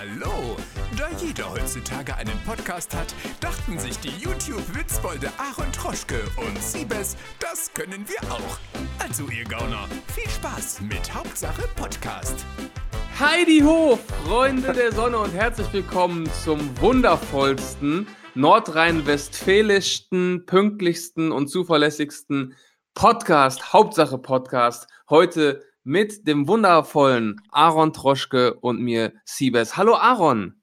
Hallo! Da jeder heutzutage einen Podcast hat, dachten sich die YouTube-Witzbolde Aaron Troschke und Siebes, das können wir auch. Also ihr Gauner, viel Spaß mit Hauptsache Podcast. Heidi ho, Freunde der Sonne und herzlich willkommen zum wundervollsten, nordrhein-westfälischsten, pünktlichsten und zuverlässigsten Podcast, Hauptsache Podcast. Heute mit dem wundervollen Aaron Troschke und mir, Siebes. Hallo Aaron.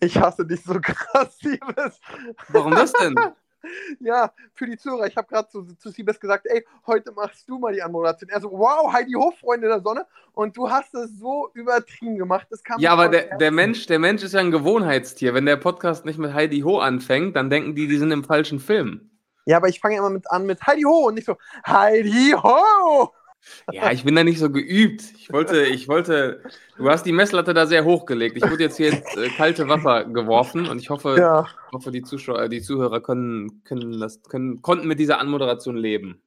Ich hasse dich so krass, Siebes. Warum das denn? ja, für die Zuhörer, ich habe gerade zu, zu Siebes gesagt, ey, heute machst du mal die Anmoderation. Er so, wow, Heidi Hof, Freunde der Sonne. Und du hast es so übertrieben gemacht. Das kam ja, aber der, der, Mensch, der Mensch ist ja ein Gewohnheitstier. Wenn der Podcast nicht mit Heidi Ho anfängt, dann denken die, die sind im falschen Film. Ja, aber ich fange immer mit an mit Heidi Ho und nicht so Heidi Ho. Ja, ich bin da nicht so geübt. Ich wollte, ich wollte, du hast die Messlatte da sehr hochgelegt. Ich wurde jetzt hier ins äh, kalte Wasser geworfen und ich hoffe, ja. hoffe die Zuschauer, die Zuhörer können, können das, können, konnten mit dieser Anmoderation leben.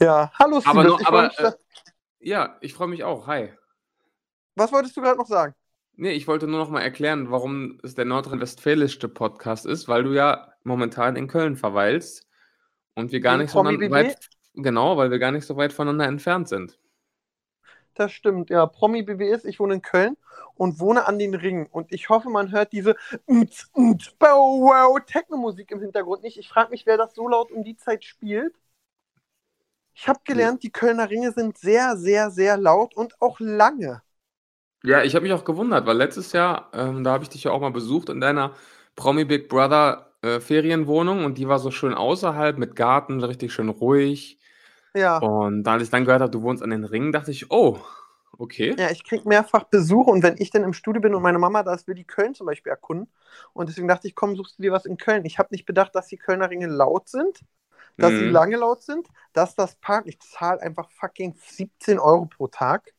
Ja, hallo Steven. Aber, nur, aber äh, ja, ich freue mich auch. Hi. Was wolltest du gerade noch sagen? Nee, ich wollte nur noch mal erklären, warum es der nordrhein-westfälischste Podcast ist, weil du ja momentan in Köln verweilst und wir gar in nicht so weit Genau, weil wir gar nicht so weit voneinander entfernt sind. Das stimmt, ja. Promi BWS, ich wohne in Köln und wohne an den Ringen. Und ich hoffe, man hört diese Techno-Musik im Hintergrund nicht. Ich frage mich, wer das so laut um die Zeit spielt. Ich habe gelernt, die Kölner Ringe sind sehr, sehr, sehr laut und auch lange. Ja, ich habe mich auch gewundert, weil letztes Jahr, ähm, da habe ich dich ja auch mal besucht in deiner Promi Big Brother äh, Ferienwohnung und die war so schön außerhalb mit Garten, richtig schön ruhig. Ja. Und als ich dann gehört habe, du wohnst an den Ringen, dachte ich, oh, okay. Ja, ich kriege mehrfach Besuche und wenn ich dann im Studio bin und meine Mama da ist, will die Köln zum Beispiel erkunden. Und deswegen dachte ich, komm, suchst du dir was in Köln. Ich habe nicht bedacht, dass die Kölner Ringe laut sind, dass mhm. sie lange laut sind, dass das Park, ich zahle einfach fucking 17 Euro pro Tag.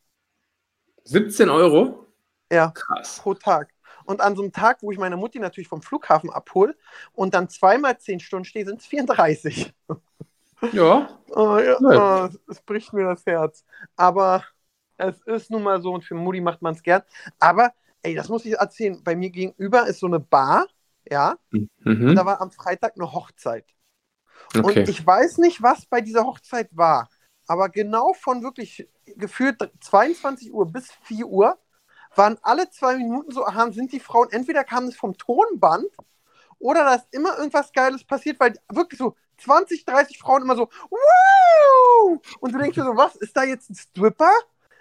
17 Euro? Ja, Krass. pro Tag. Und an so einem Tag, wo ich meine Mutti natürlich vom Flughafen abhole und dann zweimal 10 Stunden stehe, sind es 34. Ja. Oh, ja oh, es bricht mir das Herz. Aber es ist nun mal so und für Mutti macht man es gern. Aber, ey, das muss ich erzählen. Bei mir gegenüber ist so eine Bar, ja. Mhm. Und da war am Freitag eine Hochzeit. Okay. Und ich weiß nicht, was bei dieser Hochzeit war. Aber genau von wirklich gefühlt 22 Uhr bis 4 Uhr waren alle zwei Minuten so, aha, sind die Frauen, entweder kamen es vom Tonband oder da ist immer irgendwas Geiles passiert, weil wirklich so 20, 30 Frauen immer so, Woo! Und du denkst dir so, was, ist da jetzt ein Stripper?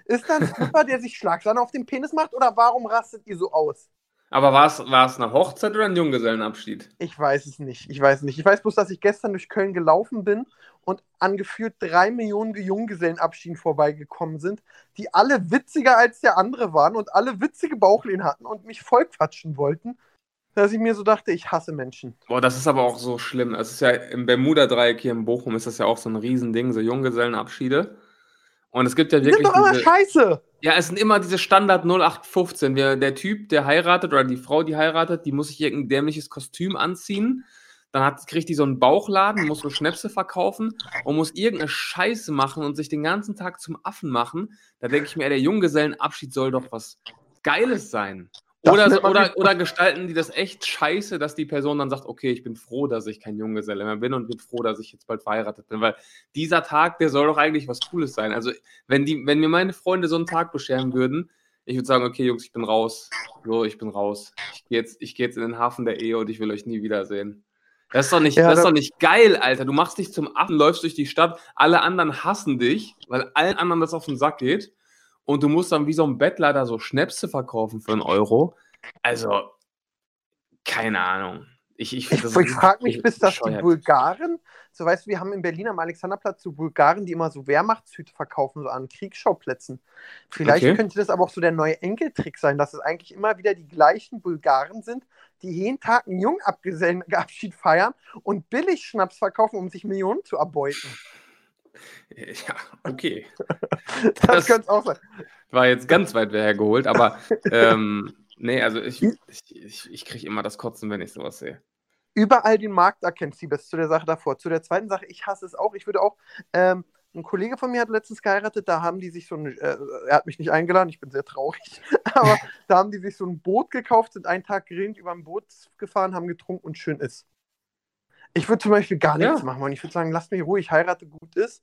Ist da ein Stripper, der sich Schlagsahne auf den Penis macht oder warum rastet ihr so aus? Aber war es, war es eine Hochzeit oder ein Junggesellenabschied? Ich weiß es nicht. Ich weiß nicht. Ich weiß bloß, dass ich gestern durch Köln gelaufen bin und angeführt drei Millionen Junggesellenabschieden vorbeigekommen sind, die alle witziger als der andere waren und alle witzige Bauchlehnen hatten und mich vollquatschen wollten dass ich mir so dachte, ich hasse Menschen. Boah, das ist aber auch so schlimm. Es ist ja im Bermuda-Dreieck hier in Bochum ist das ja auch so ein Riesending, so Junggesellenabschiede. Und es gibt ja wirklich. Die sind doch immer diese, scheiße! Ja, es sind immer diese Standard 0815. Der, der Typ, der heiratet oder die Frau, die heiratet, die muss sich irgendein dämliches Kostüm anziehen. Dann hat, kriegt die so einen Bauchladen, muss so Schnäpse verkaufen und muss irgendeine Scheiße machen und sich den ganzen Tag zum Affen machen. Da denke ich mir, der Junggesellenabschied soll doch was Geiles sein. Oder, oder, oder gestalten die das echt scheiße, dass die Person dann sagt, okay, ich bin froh, dass ich kein Junggeselle mehr bin und bin froh, dass ich jetzt bald verheiratet bin. Weil dieser Tag, der soll doch eigentlich was Cooles sein. Also, wenn, die, wenn mir meine Freunde so einen Tag bescheren würden, ich würde sagen, okay, Jungs, ich bin raus. So, ich bin raus. Ich gehe jetzt, geh jetzt in den Hafen der Ehe und ich will euch nie wiedersehen. Das ist doch nicht, ja, das ist doch nicht geil, Alter. Du machst dich zum Affen, läufst durch die Stadt, alle anderen hassen dich, weil allen anderen das auf den Sack geht und du musst dann wie so ein Bettler da so Schnäpse verkaufen für einen Euro. Also, keine Ahnung. Ich, ich, ich, ich frage mich, bis das die Bulgaren, so weißt du, wir haben in Berlin am Alexanderplatz so Bulgaren, die immer so Wehrmachtshüte verkaufen, so an Kriegsschauplätzen. Vielleicht okay. könnte das aber auch so der neue Enkeltrick sein, dass es eigentlich immer wieder die gleichen Bulgaren sind, die jeden Tag einen Jungabgesellenabschied feiern und billig Schnaps verkaufen, um sich Millionen zu erbeuten. Ja, okay. das, das könnte auch sein. War jetzt ganz weit hergeholt, aber ähm, nee, also ich, ich, ich, ich kriege immer das Kotzen, wenn ich sowas sehe. Überall den Markt erkennt sie bis zu der Sache davor. Zu der zweiten Sache, ich hasse es auch. Ich würde auch ähm, ein Kollege von mir hat letztens geheiratet, da haben die sich so ein, äh, er hat mich nicht eingeladen, ich bin sehr traurig, aber da haben die sich so ein Boot gekauft, sind einen Tag grillend über ein Boot gefahren, haben getrunken und schön ist. Ich würde zum Beispiel gar nichts Ja. machen wollen. Ich würde sagen, lasst mich ruhig, heirate gut ist.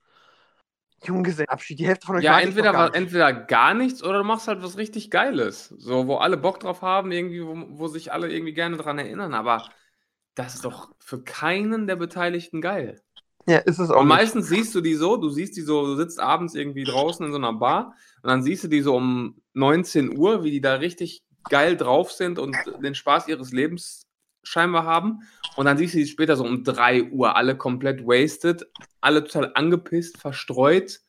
Junggesellenabschied, die Hälfte von euch Ja, entweder, gar nicht. entweder gar nichts oder du machst halt was richtig Geiles. So, wo alle Bock drauf haben, irgendwie, wo, wo sich alle irgendwie gerne dran erinnern. Aber das ist doch für keinen der Beteiligten geil. Ja, ist es auch Und nicht. meistens siehst du die so, du siehst die so, du sitzt abends irgendwie draußen in so einer Bar und dann siehst du die so um 19 Uhr, wie die da richtig geil drauf sind und den Spaß ihres Lebens scheinbar haben. Und dann siehst du die später so um 3 Uhr, alle komplett wasted, alle total angepisst, verstreut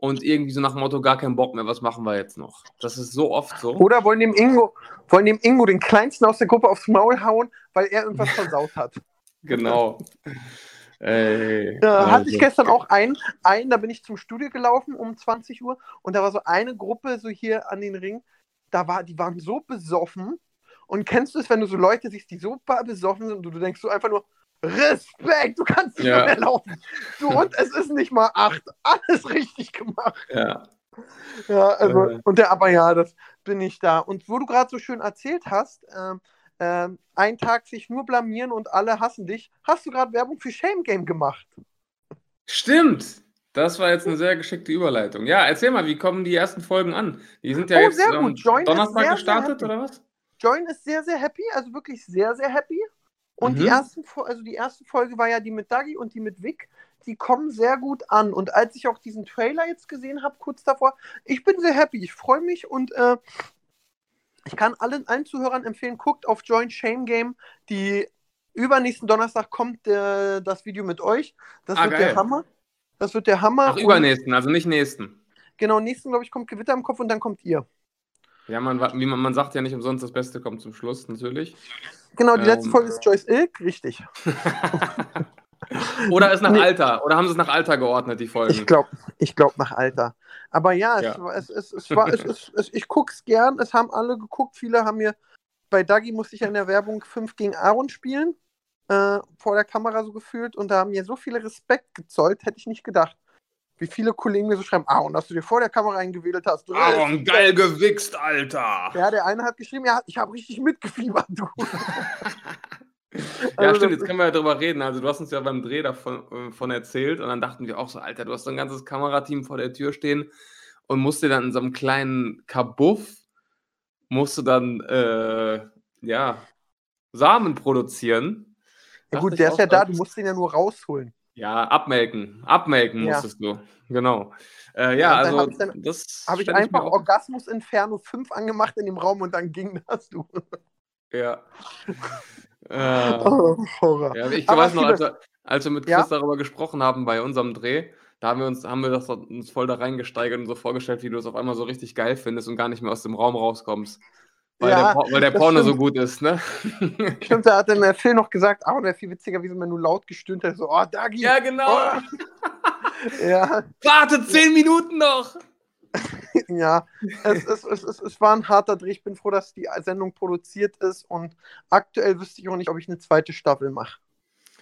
und irgendwie so nach dem Motto, gar keinen Bock mehr, was machen wir jetzt noch? Das ist so oft so. Oder wollen dem Ingo, wollen dem Ingo den kleinsten aus der Gruppe aufs Maul hauen, weil er irgendwas versaut hat. Genau. Ey, Ja, hatte ich also. gestern auch einen, einen, da bin ich zum Studio gelaufen um 20 Uhr und da war so eine Gruppe so hier an den Ring, da war, die waren so besoffen und kennst du es, wenn du so Leute siehst, die so ba- besoffen sind und du, denkst so einfach nur, Respekt, du kannst nicht Ja. mehr laufen. Du, und es ist nicht mal acht, alles richtig gemacht. Ja. Ja, also, Äh. und der, aber ja, das bin ich da. Und wo du gerade so schön erzählt hast, ähm, ähm, ein Tag sich nur blamieren und alle hassen dich, hast du gerade Werbung für Shame Game gemacht. Stimmt. Das war jetzt eine sehr geschickte Überleitung. Ja, erzähl mal, wie kommen die ersten Folgen an? Die sind ja Oh, jetzt sehr ähm, Donnerstag sehr, sehr gestartet, happy. oder was? Join ist sehr, sehr happy, also wirklich sehr, sehr happy. Und die, Mhm. ersten, Fo- also die erste Folge war ja die mit Dagi und die mit Vic. Die kommen sehr gut an. Und als ich auch diesen Trailer jetzt gesehen habe, kurz davor, ich bin sehr happy. Ich freue mich und äh, ich kann allen, allen Zuhörern empfehlen, guckt auf Join Shame Game. Die übernächsten Donnerstag kommt äh, das Video mit euch. Das Ah, wird geil. der Hammer. Das wird der Hammer. Ach, übernächsten, also nicht nächsten. Genau, nächsten, glaube ich, kommt Gewitter im Kopf und dann kommt ihr. Ja, man, wie man, man sagt ja nicht umsonst, das Beste kommt zum Schluss, natürlich. Genau, die letzte Ähm. Folge ist Joyce Ilk, richtig. oder ist nach Nee. Alter, oder haben sie es nach Alter geordnet, die Folgen? Ich glaube, ich glaub nach Alter. Aber ja, es, Ja. es, es, es war, ich gucke es gern. Es haben alle geguckt. Viele haben mir, bei Dagi musste ich ja in der Werbung 5 gegen Aaron spielen, äh, vor der Kamera so gefühlt. Und da haben mir so viele Respekt gezollt, hätte ich nicht gedacht. Wie viele Kollegen mir so schreiben, Aaron, dass du dir vor der Kamera eingewählt hast. Aaron, Respekt. geil gewichst, Alter! Ja, der eine hat geschrieben, ja, ich habe richtig mitgefiebert, du. Ja, Also stimmt, jetzt können wir ja drüber reden. Also, du hast uns ja beim Dreh davon äh, von erzählt und dann dachten wir auch so, Alter, du hast so ein ganzes Kamerateam vor der Tür stehen und musst dir dann in so einem kleinen Kabuff, musst du dann, äh, ja, Samen produzieren. Ja gut, der ist ja da, das- du musst den ja nur rausholen. Ja, abmelken. Abmelken Ja. musstest du. Genau. Äh, ja, also, hab ich dann- das Habe ich einfach auch- Orgasmus Inferno 5 angemacht in dem Raum und dann ging das, du. Ja. äh, Oh, Horror. Ja, ich Aber weiß noch, als als wir mit Ja? Chris darüber gesprochen haben bei unserem Dreh, da haben wir uns, haben wir das uns voll da reingesteigert und so vorgestellt, wie du es auf einmal so richtig geil findest und gar nicht mehr aus dem Raum rauskommst. Weil Ja, der, weil der Porno so gut ist, ne? Stimmt, da hat dann der Phil noch gesagt, ah, wäre viel witziger, wie sie mir nur laut gestöhnt hat. So, oh, Dagi. ja, genau. Oh. Ja, Warte, zehn Minuten noch! ja. Es, es, es, es, es war ein harter Dreh. Ich bin froh, dass die Sendung produziert ist und aktuell wüsste ich auch nicht, ob ich eine zweite Staffel mache.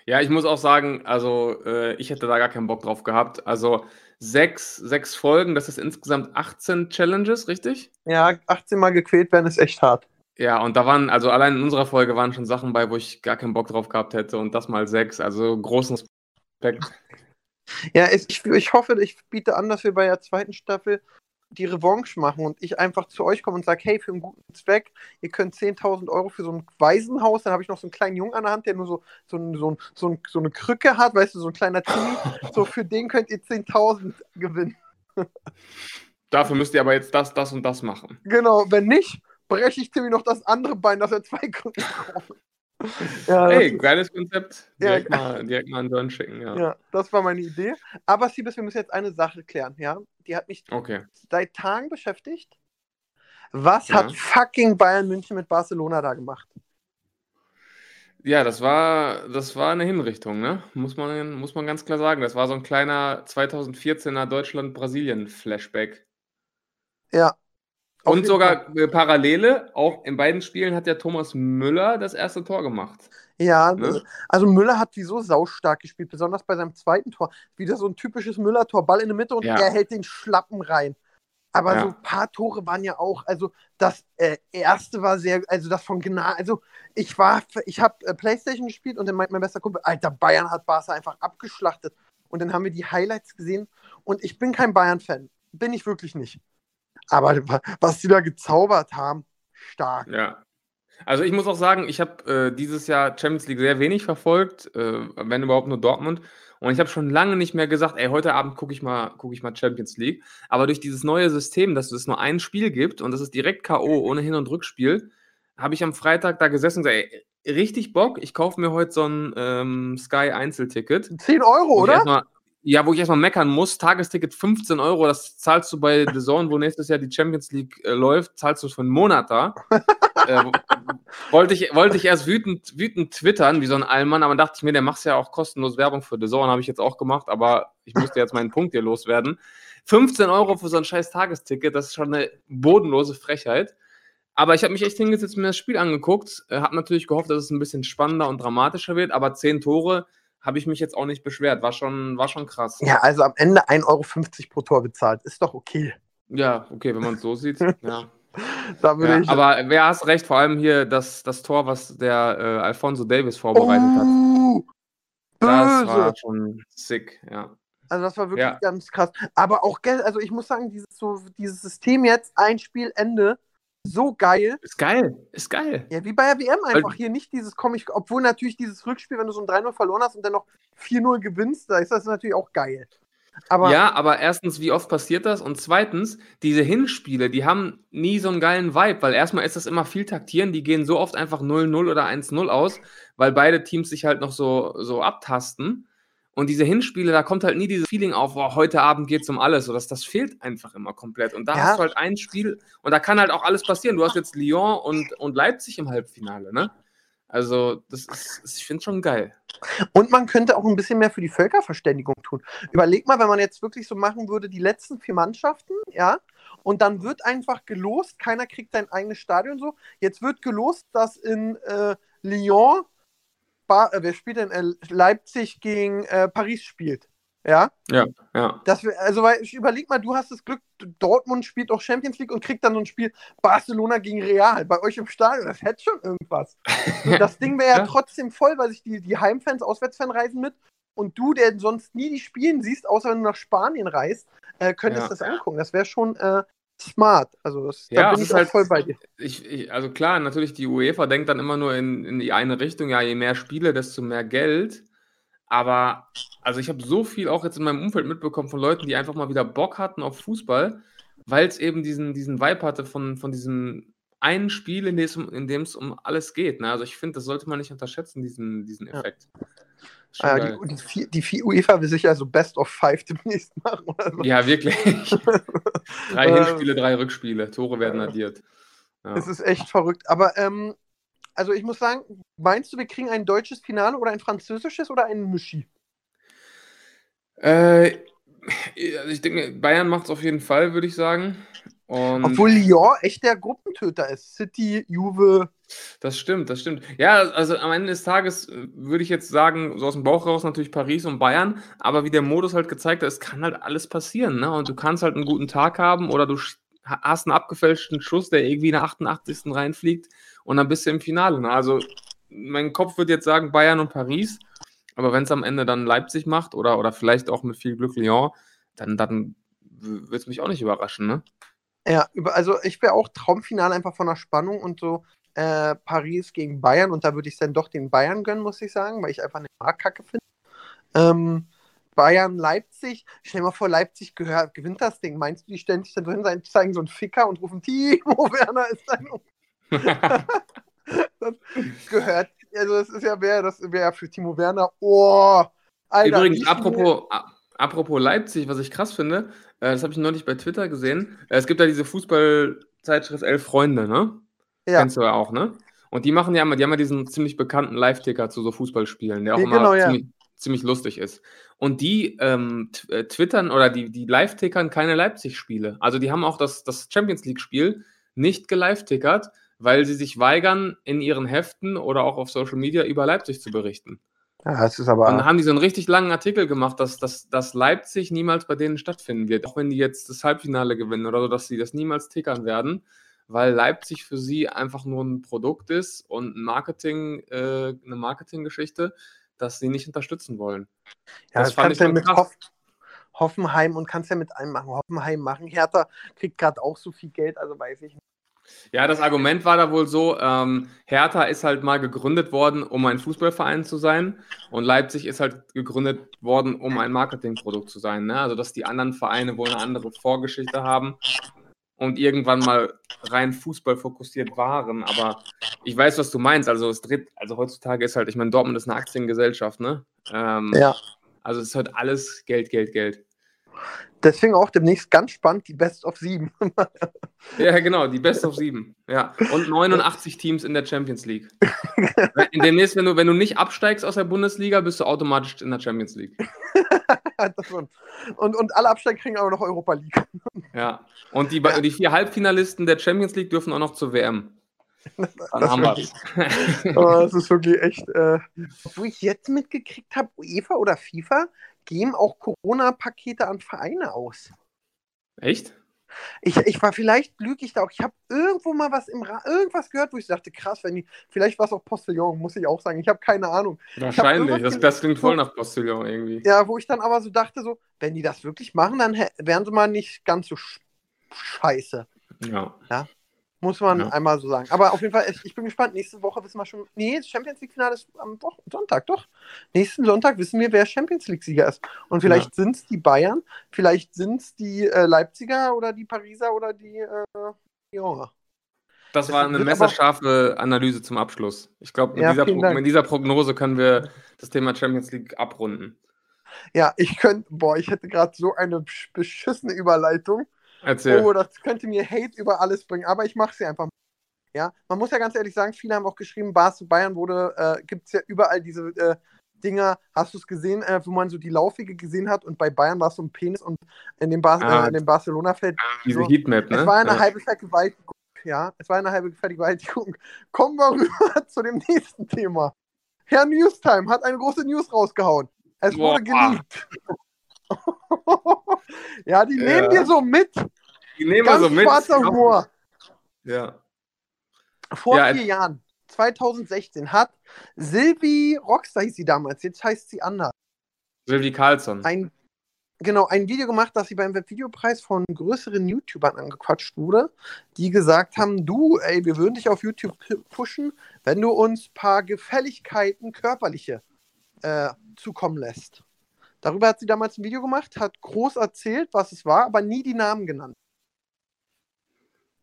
Ja, ich muss auch sagen, also äh, ich hätte da gar keinen Bock drauf gehabt. Also sechs, sechs Folgen, das ist insgesamt 18 Challenges, richtig? Ja, 18 Mal gequält werden ist echt hart. Ja, und da waren, also allein in unserer Folge waren schon Sachen bei, wo ich gar keinen Bock drauf gehabt hätte und das mal sechs. Also großen Respekt. Ja, ich, ich hoffe, ich biete an, dass wir bei der zweiten Staffel die Revanche machen und ich einfach zu euch komme und sage, hey, für einen guten Zweck, ihr könnt 10.000 Euro für so ein Waisenhaus, dann habe ich noch so einen kleinen Jungen an der Hand, der nur so, so, ein, so, ein, so, ein, so eine Krücke hat, weißt du, so ein kleiner Timmy, so für den könnt ihr 10.000 gewinnen. Dafür müsst ihr aber jetzt das, das und das machen. Genau, wenn nicht, breche ich Timmy noch das andere Bein, dass er zwei Krücken braucht. Ja, ist- geiles Konzept. Ja, Direkt, mal, direkt mal einen John schicken, ja. ja, das war meine Idee. Aber Siebes, wir müssen jetzt eine Sache klären, ja? Die hat mich Okay. seit Tagen beschäftigt. Was Ja. hat fucking Bayern München mit Barcelona da gemacht? Ja, das war, das war eine Hinrichtung, ne? Muss man, muss man ganz klar sagen. Das war so ein kleiner 2014er Deutschland-Brasilien-Flashback. Ja. Und sogar Fall. Parallele, auch in beiden Spielen hat ja Thomas Müller das erste Tor gemacht. Ja, ne? also Müller hat wieso saustark gespielt, besonders bei seinem zweiten Tor. Wieder so ein typisches Müller-Tor, Ball in der Mitte und ja. er hält den Schlappen rein. Aber ja. so ein paar Tore waren ja auch, also das äh, erste war sehr, also das von genau, also ich war, ich habe äh, Playstation gespielt und dann meint mein bester Kumpel, Alter, Bayern hat Barca einfach abgeschlachtet. Und dann haben wir die Highlights gesehen und ich bin kein Bayern-Fan, bin ich wirklich nicht. Aber was die da gezaubert haben, stark. Ja. Also ich muss auch sagen, ich habe äh, dieses Jahr Champions League sehr wenig verfolgt, äh, wenn überhaupt nur Dortmund. Und ich habe schon lange nicht mehr gesagt, ey, heute Abend gucke ich, mal, guck ich mal Champions League. Aber durch dieses neue System, dass es nur ein Spiel gibt und das ist direkt K.O. ohne Hin- und Rückspiel, habe ich am Freitag da gesessen und gesagt, ey, richtig Bock, ich kaufe mir heute so ein ähm, Sky-Einzelticket. 10 Euro, oder? Ja, wo ich erstmal meckern muss, Tagesticket 15 Euro, das zahlst du bei The Zone, wo nächstes Jahr die Champions League äh, läuft, zahlst du für einen Monat da. äh, wollte, ich, wollte ich erst wütend, wütend twittern, wie so ein Allmann, aber dachte ich mir, der macht ja auch kostenlos Werbung für The Zone, habe ich jetzt auch gemacht, aber ich musste jetzt meinen Punkt hier loswerden. 15 Euro für so ein scheiß Tagesticket, das ist schon eine bodenlose Frechheit. Aber ich habe mich echt hingesetzt mir das Spiel angeguckt, äh, habe natürlich gehofft, dass es ein bisschen spannender und dramatischer wird, aber 10 Tore habe ich mich jetzt auch nicht beschwert. War schon, war schon krass. Ja, also am Ende 1,50 Euro pro Tor bezahlt. Ist doch okay. Ja, okay, wenn man es so sieht. ja. Da ja, ich aber wer hast recht, vor allem hier das, das Tor, was der äh, Alfonso Davis vorbereitet oh, hat. Das war schon sick, ja. Also das war wirklich ja. ganz krass. Aber auch, also ich muss sagen, dieses, so, dieses System jetzt, ein Spiel, Ende, so geil. Ist geil, ist geil. Ja, wie bei der WM einfach hier nicht dieses Comic, obwohl natürlich dieses Rückspiel, wenn du so ein 3-0 verloren hast und dann noch 4-0 gewinnst, da ist das natürlich auch geil. Aber ja, aber erstens, wie oft passiert das? Und zweitens, diese Hinspiele, die haben nie so einen geilen Vibe, weil erstmal ist das immer viel taktieren, die gehen so oft einfach 0-0 oder 1-0 aus, weil beide Teams sich halt noch so, so abtasten. Und diese Hinspiele, da kommt halt nie dieses Feeling auf, oh, heute Abend geht es um alles. So, das, das fehlt einfach immer komplett. Und da ja. hast du halt ein Spiel und da kann halt auch alles passieren. Du hast jetzt Lyon und, und Leipzig im Halbfinale, ne? Also, das ist, ich finde schon geil. Und man könnte auch ein bisschen mehr für die Völkerverständigung tun. Überleg mal, wenn man jetzt wirklich so machen würde, die letzten vier Mannschaften, ja, und dann wird einfach gelost, keiner kriegt sein eigenes Stadion so. Jetzt wird gelost, dass in äh, Lyon Bar, äh, wer spielt denn? Äh, Leipzig gegen äh, Paris spielt. Ja? Ja, ja. Das, also, weil ich überleg mal, du hast das Glück, Dortmund spielt auch Champions League und kriegt dann so ein Spiel Barcelona gegen Real bei euch im Stadion. Das hätte schon irgendwas. das Ding wäre ja, ja, trotzdem voll, weil sich die, die Heimfans, Auswärtsfans reisen mit und du, der sonst nie die Spielen siehst, außer wenn du nach Spanien reist, äh, könntest ja. das angucken. Das wäre schon, äh, smart. Also das, ja, da bin ich halt, voll bei dir. Ich, ich, also klar, natürlich, die UEFA denkt dann immer nur in, in die eine Richtung, ja, je mehr Spiele, desto mehr Geld. Aber also ich habe so viel auch jetzt in meinem Umfeld mitbekommen von Leuten, die einfach mal wieder Bock hatten auf Fußball, weil es eben diesen, diesen Vibe hatte von, von diesem einen Spiel, in dem es um alles geht. Ne? Also ich finde, das sollte man nicht unterschätzen, diesen, diesen Effekt. Ja. Ah, die, die, vier, die UEFA will sich also Best of Five demnächst machen. Oder so. Ja, wirklich. drei Hinspiele, drei Rückspiele. Tore werden addiert. Ja. Es ist echt verrückt. Aber ähm, also ich muss sagen, meinst du, wir kriegen ein deutsches Finale oder ein französisches oder ein Mischi? Äh, also ich denke, Bayern macht es auf jeden Fall, würde ich sagen. Und Obwohl Lyon echt der Gruppentöter ist. City, Juve. Das stimmt, das stimmt. Ja, also am Ende des Tages äh, würde ich jetzt sagen, so aus dem Bauch raus natürlich Paris und Bayern, aber wie der Modus halt gezeigt hat, es kann halt alles passieren. Ne? Und du kannst halt einen guten Tag haben oder du hast einen abgefälschten Schuss, der irgendwie in der 88. reinfliegt und dann bist du im Finale. Ne? Also mein Kopf würde jetzt sagen Bayern und Paris, aber wenn es am Ende dann Leipzig macht oder, oder vielleicht auch mit viel Glück Lyon, dann, dann würde es mich auch nicht überraschen. Ne? Ja, also ich wäre auch Traumfinale einfach von der Spannung und so äh, Paris gegen Bayern und da würde ich dann doch den Bayern gönnen, muss ich sagen, weil ich einfach eine Markkacke finde. Ähm, Bayern, Leipzig, stell dir mal vor, Leipzig gehört, gewinnt das Ding. Meinst du, die stellen sich dann drin, sein, zeigen so einen Ficker und rufen, Timo Werner ist ein. das gehört, also das ist ja, wäre das wäre für Timo Werner, oh, Alter. Übrigens, apropos, apropos Leipzig, was ich krass finde, das habe ich neulich bei Twitter gesehen. Äh, es gibt ja diese Fußballzeitschrift Elf Freunde, ne? Ja. Kennst du ja auch, ne? Und die machen ja immer, die haben ja diesen ziemlich bekannten Live-Ticker zu so Fußballspielen, der auch ja, immer genau, ziemlich, ziemlich lustig ist. Und die ähm, äh, twittern oder die, die live-tickern keine Leipzig-Spiele. Also die haben auch das, das Champions League-Spiel nicht gelive-tickert, weil sie sich weigern, in ihren Heften oder auch auf Social Media über Leipzig zu berichten. Ja, das ist aber. Dann haben die so einen richtig langen Artikel gemacht, dass, dass, dass Leipzig niemals bei denen stattfinden wird. Auch wenn die jetzt das Halbfinale gewinnen oder so, dass sie das niemals tickern werden, weil Leipzig für sie einfach nur ein Produkt ist und ein Marketing, äh, eine Marketinggeschichte, dass sie nicht unterstützen wollen. Ja, das, das kannst du mit Hoff Hoffenheim und kannst ja mit einem machen. Hoffenheim machen. Hertha kriegt gerade auch so viel Geld, also weiß ich nicht. Ja, das Argument war da wohl so, ähm, Hertha ist halt mal gegründet worden, um ein Fußballverein zu sein und Leipzig ist halt gegründet worden, um ein Marketingprodukt zu sein. Ne? Also dass die anderen Vereine wohl eine andere Vorgeschichte haben und irgendwann mal rein Fußball fokussiert waren. Aber ich weiß, was du meinst. Also es dreht, also heutzutage ist halt, ich meine, Dortmund ist eine Aktiengesellschaft, ne? Ähm, ja. Also es ist halt alles Geld, Geld, Geld. Deswegen auch demnächst ganz spannend die Best of 7. ja, genau, die Best of 7. Ja. Und 89 Teams in der Champions League. in demnächst, wenn du, wenn du nicht absteigst aus der Bundesliga, bist du automatisch in der Champions League. und, und alle Absteiger kriegen aber noch Europa League. ja. Und die, die vier Halbfinalisten der Champions League dürfen auch noch zur WM. Dann das haben wir oh, Das ist wirklich echt. Äh, wo ich jetzt mitgekriegt habe, UEFA oder FIFA geben auch Corona-Pakete an Vereine aus. Echt? Ich, ich war vielleicht lüge ich da auch. Ich habe irgendwo mal was im Ra irgendwas gehört, wo ich dachte, krass, wenn die, vielleicht war es auch Postillon, muss ich auch sagen. Ich habe keine Ahnung. Wahrscheinlich, das, das klingt voll nach Postillon irgendwie. Ja, wo ich dann aber so dachte, so, wenn die das wirklich machen, dann wären sie mal nicht ganz so scheiße. Ja. ja? Muss man ja. einmal so sagen. Aber auf jeden Fall, ich bin gespannt. Nächste Woche wissen wir schon. Nee, das Champions League-Finale ist am Sonntag, doch. Nächsten Sonntag wissen wir, wer Champions League-Sieger ist. Und vielleicht ja. sind es die Bayern, vielleicht sind es die äh, Leipziger oder die Pariser oder die äh, Lyoner. Das, das war eine messerscharfe Analyse zum Abschluss. Ich glaube, mit, ja, dieser mit dieser Prognose können wir das Thema Champions League abrunden. Ja, ich könnte, boah, ich hätte gerade so eine beschissene Überleitung. Erzähl. Oh, das könnte mir Hate über alles bringen, aber ich mache sie einfach. Ja, man muss ja ganz ehrlich sagen, viele haben auch geschrieben, Bars Bayern wurde, äh, gibt es ja überall diese äh, Dinger, hast du es gesehen, äh, wo man so die Laufwege gesehen hat und bei Bayern war es so ein Penis und in dem, Bar ah, äh, dem Barcelona-Feld. Diese so, Heatmap, ne? Es war eine ja. halbe Vergewaltigung, ja, es war eine halbe Vergewaltigung. Kommen wir rüber zu dem nächsten Thema. Herr Newstime hat eine große News rausgehauen. Es Boah. wurde geleakt. ja, die ja. nehmen wir so mit. Die nehmen wir so mit. Schwarzer Humor. Ja. Vor ja, vier Jahren, 2016, hat Silvi Rockstar hieß sie damals, jetzt heißt sie anders. Silvi Carlson. Ein, genau, ein Video gemacht, dass sie beim Webvideopreis von größeren YouTubern angequatscht wurde, die gesagt haben, du, ey, wir würden dich auf YouTube pushen, wenn du uns ein paar Gefälligkeiten körperliche äh, zukommen lässt. Darüber hat sie damals ein Video gemacht, hat groß erzählt, was es war, aber nie die Namen genannt.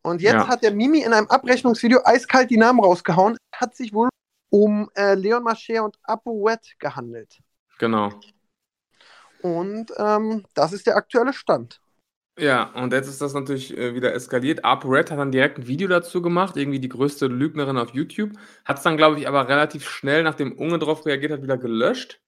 Und jetzt ja. hat der Mimi in einem Abrechnungsvideo eiskalt die Namen rausgehauen. Hat sich wohl um äh, Leon Mascher und Abu Wet gehandelt. Genau. Und ähm, das ist der aktuelle Stand. Ja, und jetzt ist das natürlich äh, wieder eskaliert. ApoRed hat dann direkt ein Video dazu gemacht, irgendwie die größte Lügnerin auf YouTube. Hat es dann, glaube ich, aber relativ schnell, nachdem Unge drauf reagiert hat, wieder gelöscht.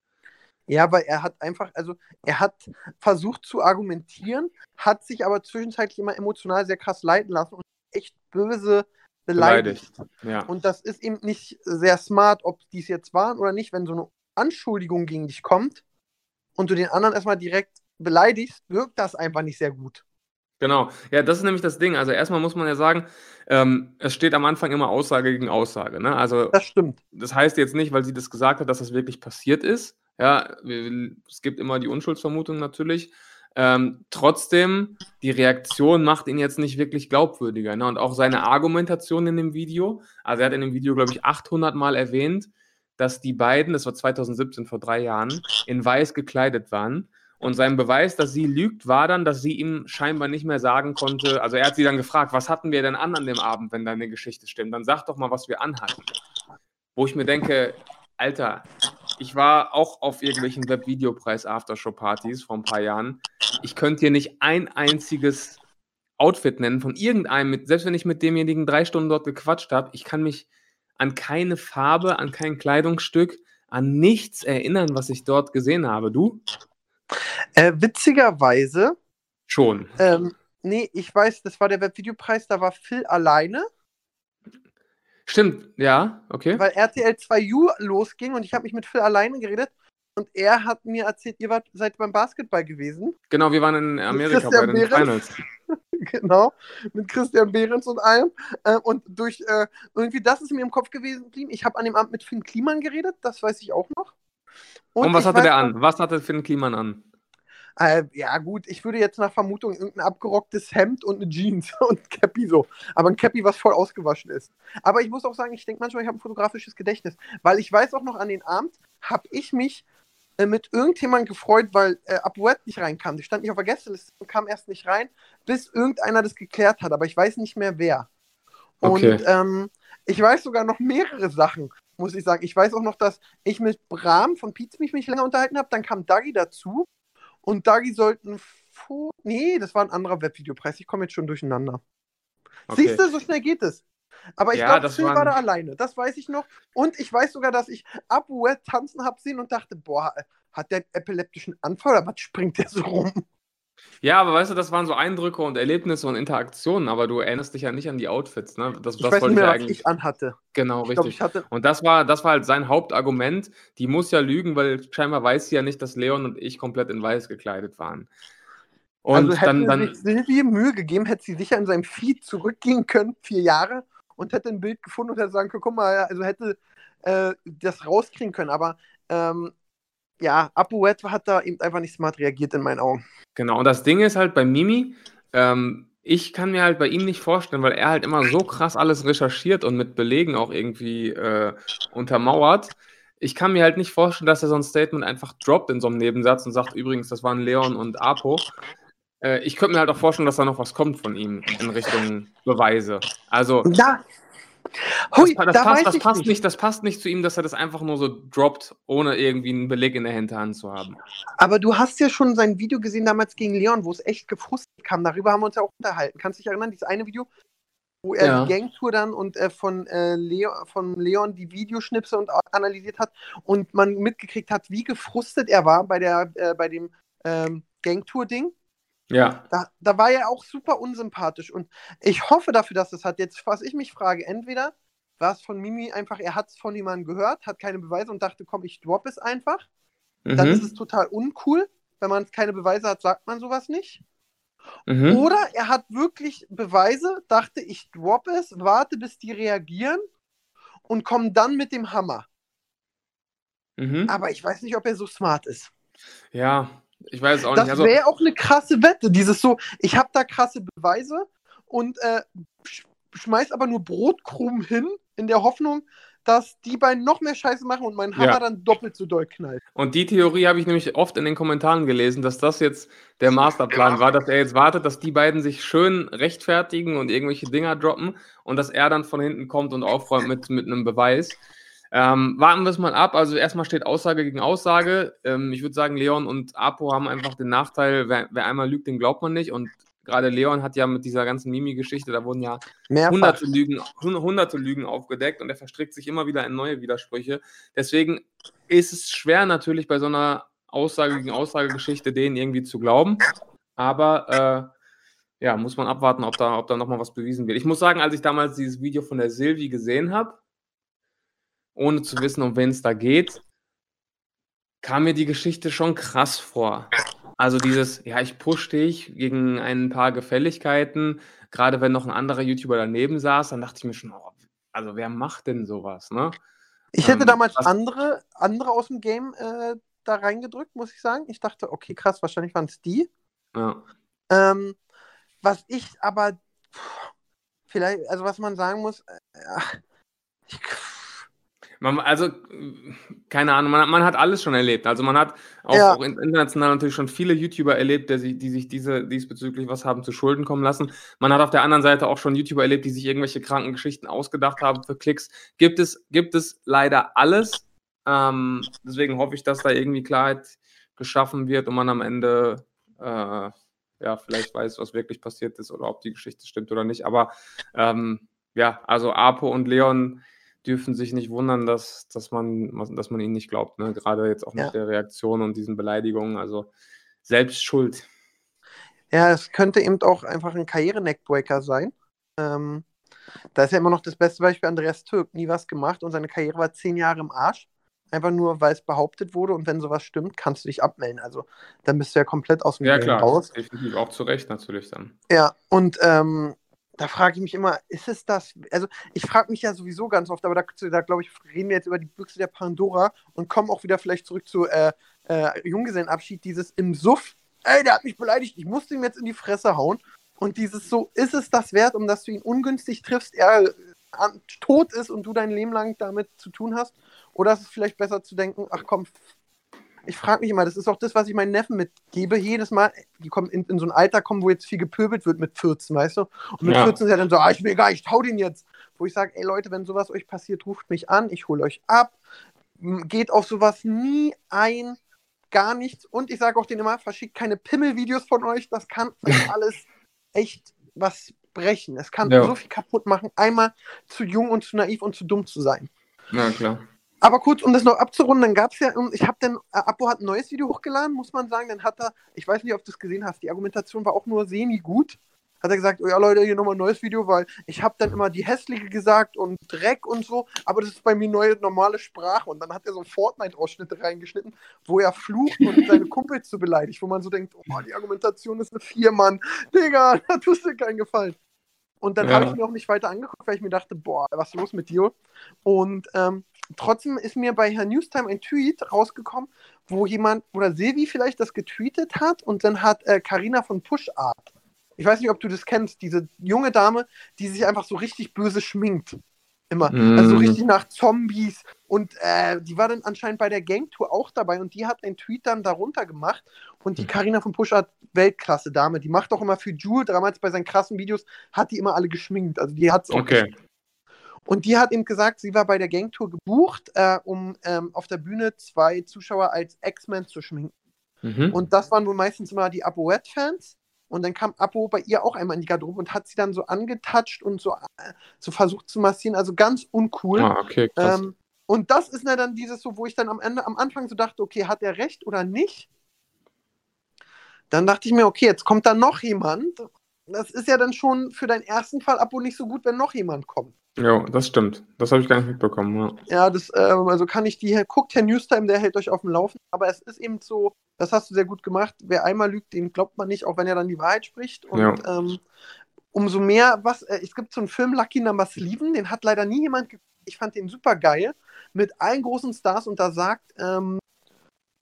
Ja, weil er hat einfach, also er hat versucht zu argumentieren, hat sich aber zwischenzeitlich immer emotional sehr krass leiten lassen und echt böse beleidigt. beleidigt. Ja. Und das ist eben nicht sehr smart, ob die es jetzt waren oder nicht, wenn so eine Anschuldigung gegen dich kommt und du den anderen erstmal direkt beleidigst, wirkt das einfach nicht sehr gut. Genau, ja, das ist nämlich das Ding. Also erstmal muss man ja sagen, ähm, es steht am Anfang immer Aussage gegen Aussage. Ne? Also das stimmt. Das heißt jetzt nicht, weil sie das gesagt hat, dass das wirklich passiert ist, ja, es gibt immer die Unschuldsvermutung natürlich. Ähm, trotzdem, die Reaktion macht ihn jetzt nicht wirklich glaubwürdiger. Ne? Und auch seine Argumentation in dem Video, also er hat in dem Video, glaube ich, 800 Mal erwähnt, dass die beiden, das war 2017, vor drei Jahren, in weiß gekleidet waren. Und sein Beweis, dass sie lügt, war dann, dass sie ihm scheinbar nicht mehr sagen konnte. Also er hat sie dann gefragt, was hatten wir denn an an dem Abend, wenn deine Geschichte stimmt? Dann sag doch mal, was wir anhatten. Wo ich mir denke, Alter, ich war auch auf irgendwelchen Webvideopreis-Aftershow-Partys vor ein paar Jahren. Ich könnte hier nicht ein einziges Outfit nennen von irgendeinem, mit, selbst wenn ich mit demjenigen drei Stunden dort gequatscht habe. Ich kann mich an keine Farbe, an kein Kleidungsstück, an nichts erinnern, was ich dort gesehen habe. Du? Äh, witzigerweise. Schon. Ähm, nee, ich weiß, das war der Webvideopreis, da war Phil alleine. Stimmt, ja, okay. Weil RTL 2U losging und ich habe mich mit Phil alleine geredet und er hat mir erzählt, ihr wart, seid beim Basketball gewesen. Genau, wir waren in Amerika bei den Behrens. Finals. genau, mit Christian Behrens und allem. Äh, und durch äh, irgendwie, das ist mir im Kopf gewesen geblieben. Ich habe an dem Abend mit Finn Kliman geredet, das weiß ich auch noch. Und, und was hatte der an? Was hatte Finn Kliman an? Äh, ja, gut, ich würde jetzt nach Vermutung irgendein abgerocktes Hemd und eine Jeans und ein Cappy so. Aber ein Cappy, was voll ausgewaschen ist. Aber ich muss auch sagen, ich denke manchmal, ich habe ein fotografisches Gedächtnis. Weil ich weiß auch noch an den Abend, habe ich mich äh, mit irgendjemandem gefreut, weil äh, Abuet nicht reinkam. Die stand nicht auf der Gästeliste und kam erst nicht rein, bis irgendeiner das geklärt hat. Aber ich weiß nicht mehr wer. Okay. Und ähm, ich weiß sogar noch mehrere Sachen, muss ich sagen. Ich weiß auch noch, dass ich mit Bram von Pietz mich, mich länger unterhalten habe. Dann kam Dagi dazu. Und Dagi sollten. Nee, das war ein anderer Webvideopreis. Ich komme jetzt schon durcheinander. Okay. Siehst du, so schnell geht es. Aber ich Ja, glaube, Phil waren- war da alleine. Das weiß ich noch. Und ich weiß sogar, dass ich Abuet tanzen habe sehen und dachte, boah, hat der einen epileptischen Anfall oder was springt der so rum? Ja, aber weißt du, das waren so Eindrücke und Erlebnisse und Interaktionen, aber du erinnerst dich ja nicht an die Outfits, ne? Das, Ich das weiß nicht ich mehr, ja was ich anhatte. Genau, Ich richtig. ich hatte. Und das war, das war halt sein Hauptargument. Die muss ja lügen, weil scheinbar weiß sie ja nicht, dass Leon und ich komplett in weiß gekleidet waren. Und also hätte dann, dann, sich Silvie Mühe gegeben, hätte sie sicher in seinem Feed zurückgehen können, vier Jahre, und hätte ein Bild gefunden und hätte sagen können, guck mal, also hätte äh, das rauskriegen können. Aber ähm, ja, Apuet hat da eben einfach nicht smart reagiert in meinen Augen. Genau, und das Ding ist halt bei Mimi, ähm, ich kann mir halt bei ihm nicht vorstellen, weil er halt immer so krass alles recherchiert und mit Belegen auch irgendwie äh, untermauert. Ich kann mir halt nicht vorstellen, dass er so ein Statement einfach droppt in so einem Nebensatz und sagt, übrigens, das waren Leon und Apo. Äh, ich könnte mir halt auch vorstellen, dass da noch was kommt von ihm in Richtung Beweise. Also, Da, das, hui, pa- das, da passt, das, passt nicht. nicht, das passt nicht zu ihm, dass er das einfach nur so droppt, ohne irgendwie einen Beleg in der Hinterhand zu haben. Aber du hast ja schon sein Video gesehen damals gegen Leon, wo es echt gefrustet kam. Darüber haben wir uns ja auch unterhalten. Kannst du dich erinnern, dieses eine Video, wo er Ja. die Gangtour dann und äh, von, äh, Leo, von Leon die Videoschnipse und analysiert hat und man mitgekriegt hat, wie gefrustet er war bei, der, äh, bei dem ähm, Gangtour-Ding. Ja, Da, da war er auch super unsympathisch. Und ich hoffe dafür, dass es hat. Jetzt, was ich mich frage, entweder war es von Mimi einfach, er hat es von jemandem gehört, hat keine Beweise und dachte, komm, ich drop es einfach. Dann ist mhm. es total uncool. Wenn man keine Beweise hat, sagt man sowas nicht. Mhm. Oder er hat wirklich Beweise, dachte, ich drop es, warte, bis die reagieren und komme dann mit dem Hammer. Mhm. Aber ich weiß nicht, ob er so smart ist. Ja, ich weiß auch Das nicht. Also, wäre auch eine krasse Wette. Dieses so, ich habe da krasse Beweise und äh, sch schmeiß aber nur Brotkrumen hin, in der Hoffnung, dass die beiden noch mehr Scheiße machen und mein Hammer Ja. dann doppelt so doll knallt. Und die Theorie habe ich nämlich oft in den Kommentaren gelesen, dass das jetzt der Masterplan war, dass er jetzt wartet, dass die beiden sich schön rechtfertigen und irgendwelche Dinger droppen und dass er dann von hinten kommt und aufräumt mit, mit einem Beweis. Ähm, warten wir es mal ab. Also erstmal steht Aussage gegen Aussage. Ähm, ich würde sagen, Leon und Apo haben einfach den Nachteil, wer, wer einmal lügt, den glaubt man nicht. Und gerade Leon hat ja mit dieser ganzen Mimi-Geschichte, da wurden ja Mehrfach. hunderte Lügen, hun- hunderte Lügen aufgedeckt und er verstrickt sich immer wieder in neue Widersprüche. Deswegen ist es schwer natürlich bei so einer Aussage gegen Aussagegeschichte denen irgendwie zu glauben. Aber äh, ja, muss man abwarten, ob da, ob da nochmal was bewiesen wird. Ich muss sagen, als ich damals dieses Video von der Silvi gesehen habe, ohne zu wissen, um wen es da geht, kam mir die Geschichte schon krass vor. Also dieses, ja, ich push dich gegen ein paar Gefälligkeiten, gerade wenn noch ein anderer YouTuber daneben saß, dann dachte ich mir schon, oh, also wer macht denn sowas, ne? Ich hätte Ähm, damals andere, andere aus dem Game äh, da reingedrückt, muss ich sagen. Ich dachte, okay, krass, wahrscheinlich waren es die. Ja. Ähm, was ich aber pff, vielleicht, also was man sagen muss, äh, ich, Man, also, keine Ahnung, man, hat- man hat alles schon erlebt. Also man hat auch, Ja. auch in- international natürlich schon viele YouTuber erlebt, der die sich diese diesbezüglich was haben zu Schulden kommen lassen. Man hat auf der anderen Seite auch schon YouTuber erlebt, die sich irgendwelche kranken Geschichten ausgedacht haben für Klicks. Gibt es, gibt es leider alles. Ähm, deswegen hoffe ich, dass da irgendwie Klarheit geschaffen wird und man am Ende äh, ja vielleicht weiß, was wirklich passiert ist oder ob die Geschichte stimmt oder nicht. Aber ähm, ja, also Apo und Leon dürfen sich nicht wundern, dass, dass, man, dass man ihnen nicht glaubt. Ne? Gerade jetzt auch mit ja. der Reaktion und diesen Beleidigungen. Also selbst schuld. Ja, es könnte eben auch einfach ein Karriere-Neckbreaker sein. Ähm, da ist ja immer noch das beste Beispiel Andreas Türk. Nie was gemacht und seine Karriere war zehn Jahre im Arsch. Einfach nur, weil es behauptet wurde und wenn sowas stimmt, kannst du dich abmelden. Also dann bist du ja komplett aus dem ja, Game klar. raus. Definitiv auch zu Recht natürlich dann. Ja, und ähm, da frage ich mich immer, ist es das? Also ich frage mich ja sowieso ganz oft, aber da, da glaube ich, reden wir jetzt über die Büchse der Pandora und kommen auch wieder vielleicht zurück zu äh, äh, Junggesellenabschied, dieses im Suff, ey, der hat mich beleidigt, ich musste ihm jetzt in die Fresse hauen. Und dieses so, ist es das wert, um dass du ihn ungünstig triffst, er äh, tot ist und du dein Leben lang damit zu tun hast? Oder ist es vielleicht besser zu denken, ach komm, ich frage mich immer, das ist auch das, was ich meinen Neffen mitgebe. Jedes Mal, die kommen in, in, so ein Alter kommen, wo jetzt viel gepöbelt wird mit 14, weißt du? Und mit ja. 14 ist ja dann so, ah, ich will gar nicht, hau den jetzt. Wo ich sage, ey Leute, wenn sowas euch passiert, ruft mich an, ich hole euch ab. Geht auf sowas nie ein, gar nichts. Und ich sage auch denen immer, verschickt keine Pimmelvideos von euch, das kann alles echt was brechen. Es kann ja. so viel kaputt machen, einmal zu jung und zu naiv und zu dumm zu sein. Na klar. Aber kurz, um das noch abzurunden, dann gab es ja, ich habe dann, äh, Apo hat ein neues Video hochgeladen, muss man sagen, dann hat er, ich weiß nicht, ob du es gesehen hast, die Argumentation war auch nur semi-gut. Hat er gesagt, oh ja Leute, hier nochmal ein neues Video, weil ich habe dann immer die hässliche gesagt und Dreck und so, aber das ist bei mir neue normale Sprache. Und dann hat er so Fortnite-Ausschnitte reingeschnitten, wo er flucht und seine Kumpels zu beleidigt, wo man so denkt, oh, die Argumentation ist eine Vier, Mann. Digga, da tust du keinen Gefallen. Und dann ja. habe ich mir auch nicht weiter angeguckt, weil ich mir dachte, boah, was ist los mit dir? Und ähm, trotzdem ist mir bei Herrn Newstime ein Tweet rausgekommen, wo jemand, oder Silvi vielleicht das getweetet hat und dann hat Karina äh, von Push Art. Ich weiß nicht, ob du das kennst, diese junge Dame, die sich einfach so richtig böse schminkt. Immer. Mm. Also so richtig nach Zombies. Und äh, die war dann anscheinend bei der Gangtour auch dabei und die hat einen Tweet dann darunter gemacht. Und die Karina von Push Art, Weltklasse Dame, die macht auch immer für Jule, damals bei seinen krassen Videos, hat die immer alle geschminkt. Also die hat es auch okay. Und die hat eben gesagt, sie war bei der Gangtour gebucht, äh, um ähm, auf der Bühne zwei Zuschauer als X-Men zu schminken. Mhm. Und das waren wohl meistens immer die Apoet-Fans. Und dann kam Apo bei ihr auch einmal in die Garderobe und hat sie dann so angetatscht und so, äh, so versucht zu massieren. Also ganz uncool. Ah, okay, krass. Ähm, und das ist dann dieses so, wo ich dann am Ende, am Anfang so dachte, okay, hat er recht oder nicht? Dann dachte ich mir, okay, jetzt kommt da noch jemand. Das ist ja dann schon für deinen ersten Fall Apo nicht so gut, wenn noch jemand kommt. Ja, das stimmt. Das habe ich gar nicht mitbekommen. Ja, ja das, äh, also kann ich die, guckt Herr Newstime, der hält euch auf dem Laufen. Aber es ist eben so, das hast du sehr gut gemacht. Wer einmal lügt, den glaubt man nicht, auch wenn er dann die Wahrheit spricht. Und ja. ähm, umso mehr, was, äh, es gibt so einen Film Lucky Number Sleven, den hat leider nie jemand geguckt. Ich fand den super geil. Mit allen großen Stars und da sagt, ähm,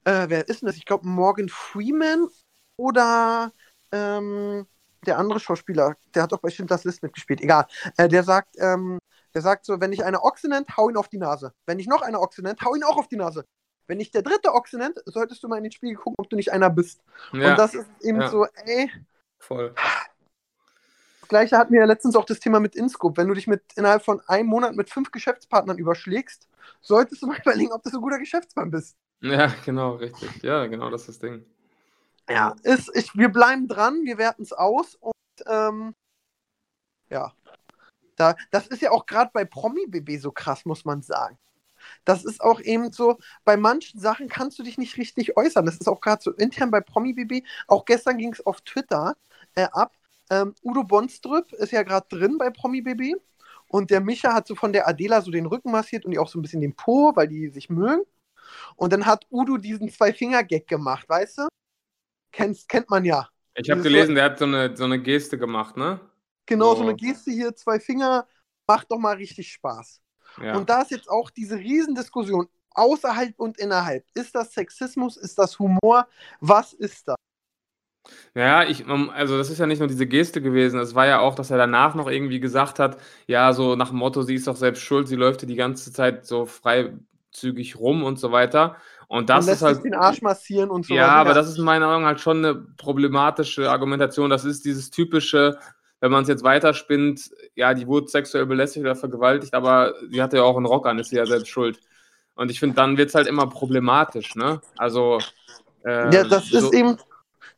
äh, wer ist denn das? Ich glaube Morgan Freeman oder ähm, der andere Schauspieler, der hat doch bestimmt das List mitgespielt, egal. Äh, der sagt, ähm, der sagt so, wenn ich eine Ochse nennt, hau ihn auf die Nase. Wenn ich noch eine Ochse nennt, hau ihn auch auf die Nase. Wenn ich der dritte Ochse nennt, solltest du mal in den Spiegel gucken, ob du nicht einer bist. Ja. Und das ist eben ja. so, ey. Voll. Das gleiche hatten wir ja letztens auch das Thema mit InScope. Wenn du dich mit innerhalb von einem Monat mit fünf Geschäftspartnern überschlägst, solltest du mal überlegen, ob du so ein guter Geschäftsmann bist. Ja, genau, richtig. Ja, genau, das ist das Ding. Ja, ist, ich, wir bleiben dran, wir werten es aus und ähm, ja. Da, das ist ja auch gerade bei Promi-BB so krass, muss man sagen. Das ist auch eben so, bei manchen Sachen kannst du dich nicht richtig äußern. Das ist auch gerade so intern bei Promi-BB. Auch gestern ging es auf Twitter äh, ab. Ähm, Udo Bonströp ist ja gerade drin bei Promi-BB. Und der Micha hat so von der Adela so den Rücken massiert und die auch so ein bisschen den Po, weil die sich mögen. Und dann hat Udo diesen Zwei-Finger-Gag gemacht, weißt du? Kennst, kennt man ja. Ich habe gelesen, der hat so eine, so eine Geste gemacht, ne? Genau, so. so eine Geste hier, zwei Finger, macht doch mal richtig Spaß. Ja. Und da ist jetzt auch diese Riesendiskussion außerhalb und innerhalb. Ist das Sexismus? Ist das Humor? Was ist das? Ja, ich, also das ist ja nicht nur diese Geste gewesen, es war ja auch, dass er danach noch irgendwie gesagt hat, ja, so nach dem Motto, sie ist doch selbst schuld, sie läuft die ganze Zeit so freizügig rum und so weiter. Und das und ist halt. den Arsch massieren und so. Ja, aber das ist in meinen Augen halt schon eine problematische Argumentation. Das ist dieses typische, wenn man es jetzt weiterspinnt, ja, die wurde sexuell belästigt oder vergewaltigt, aber sie hatte ja auch einen Rock an, ist sie ja selbst schuld. Und ich finde, dann wird es halt immer problematisch, ne? Also. Ähm, ja, das so ist eben,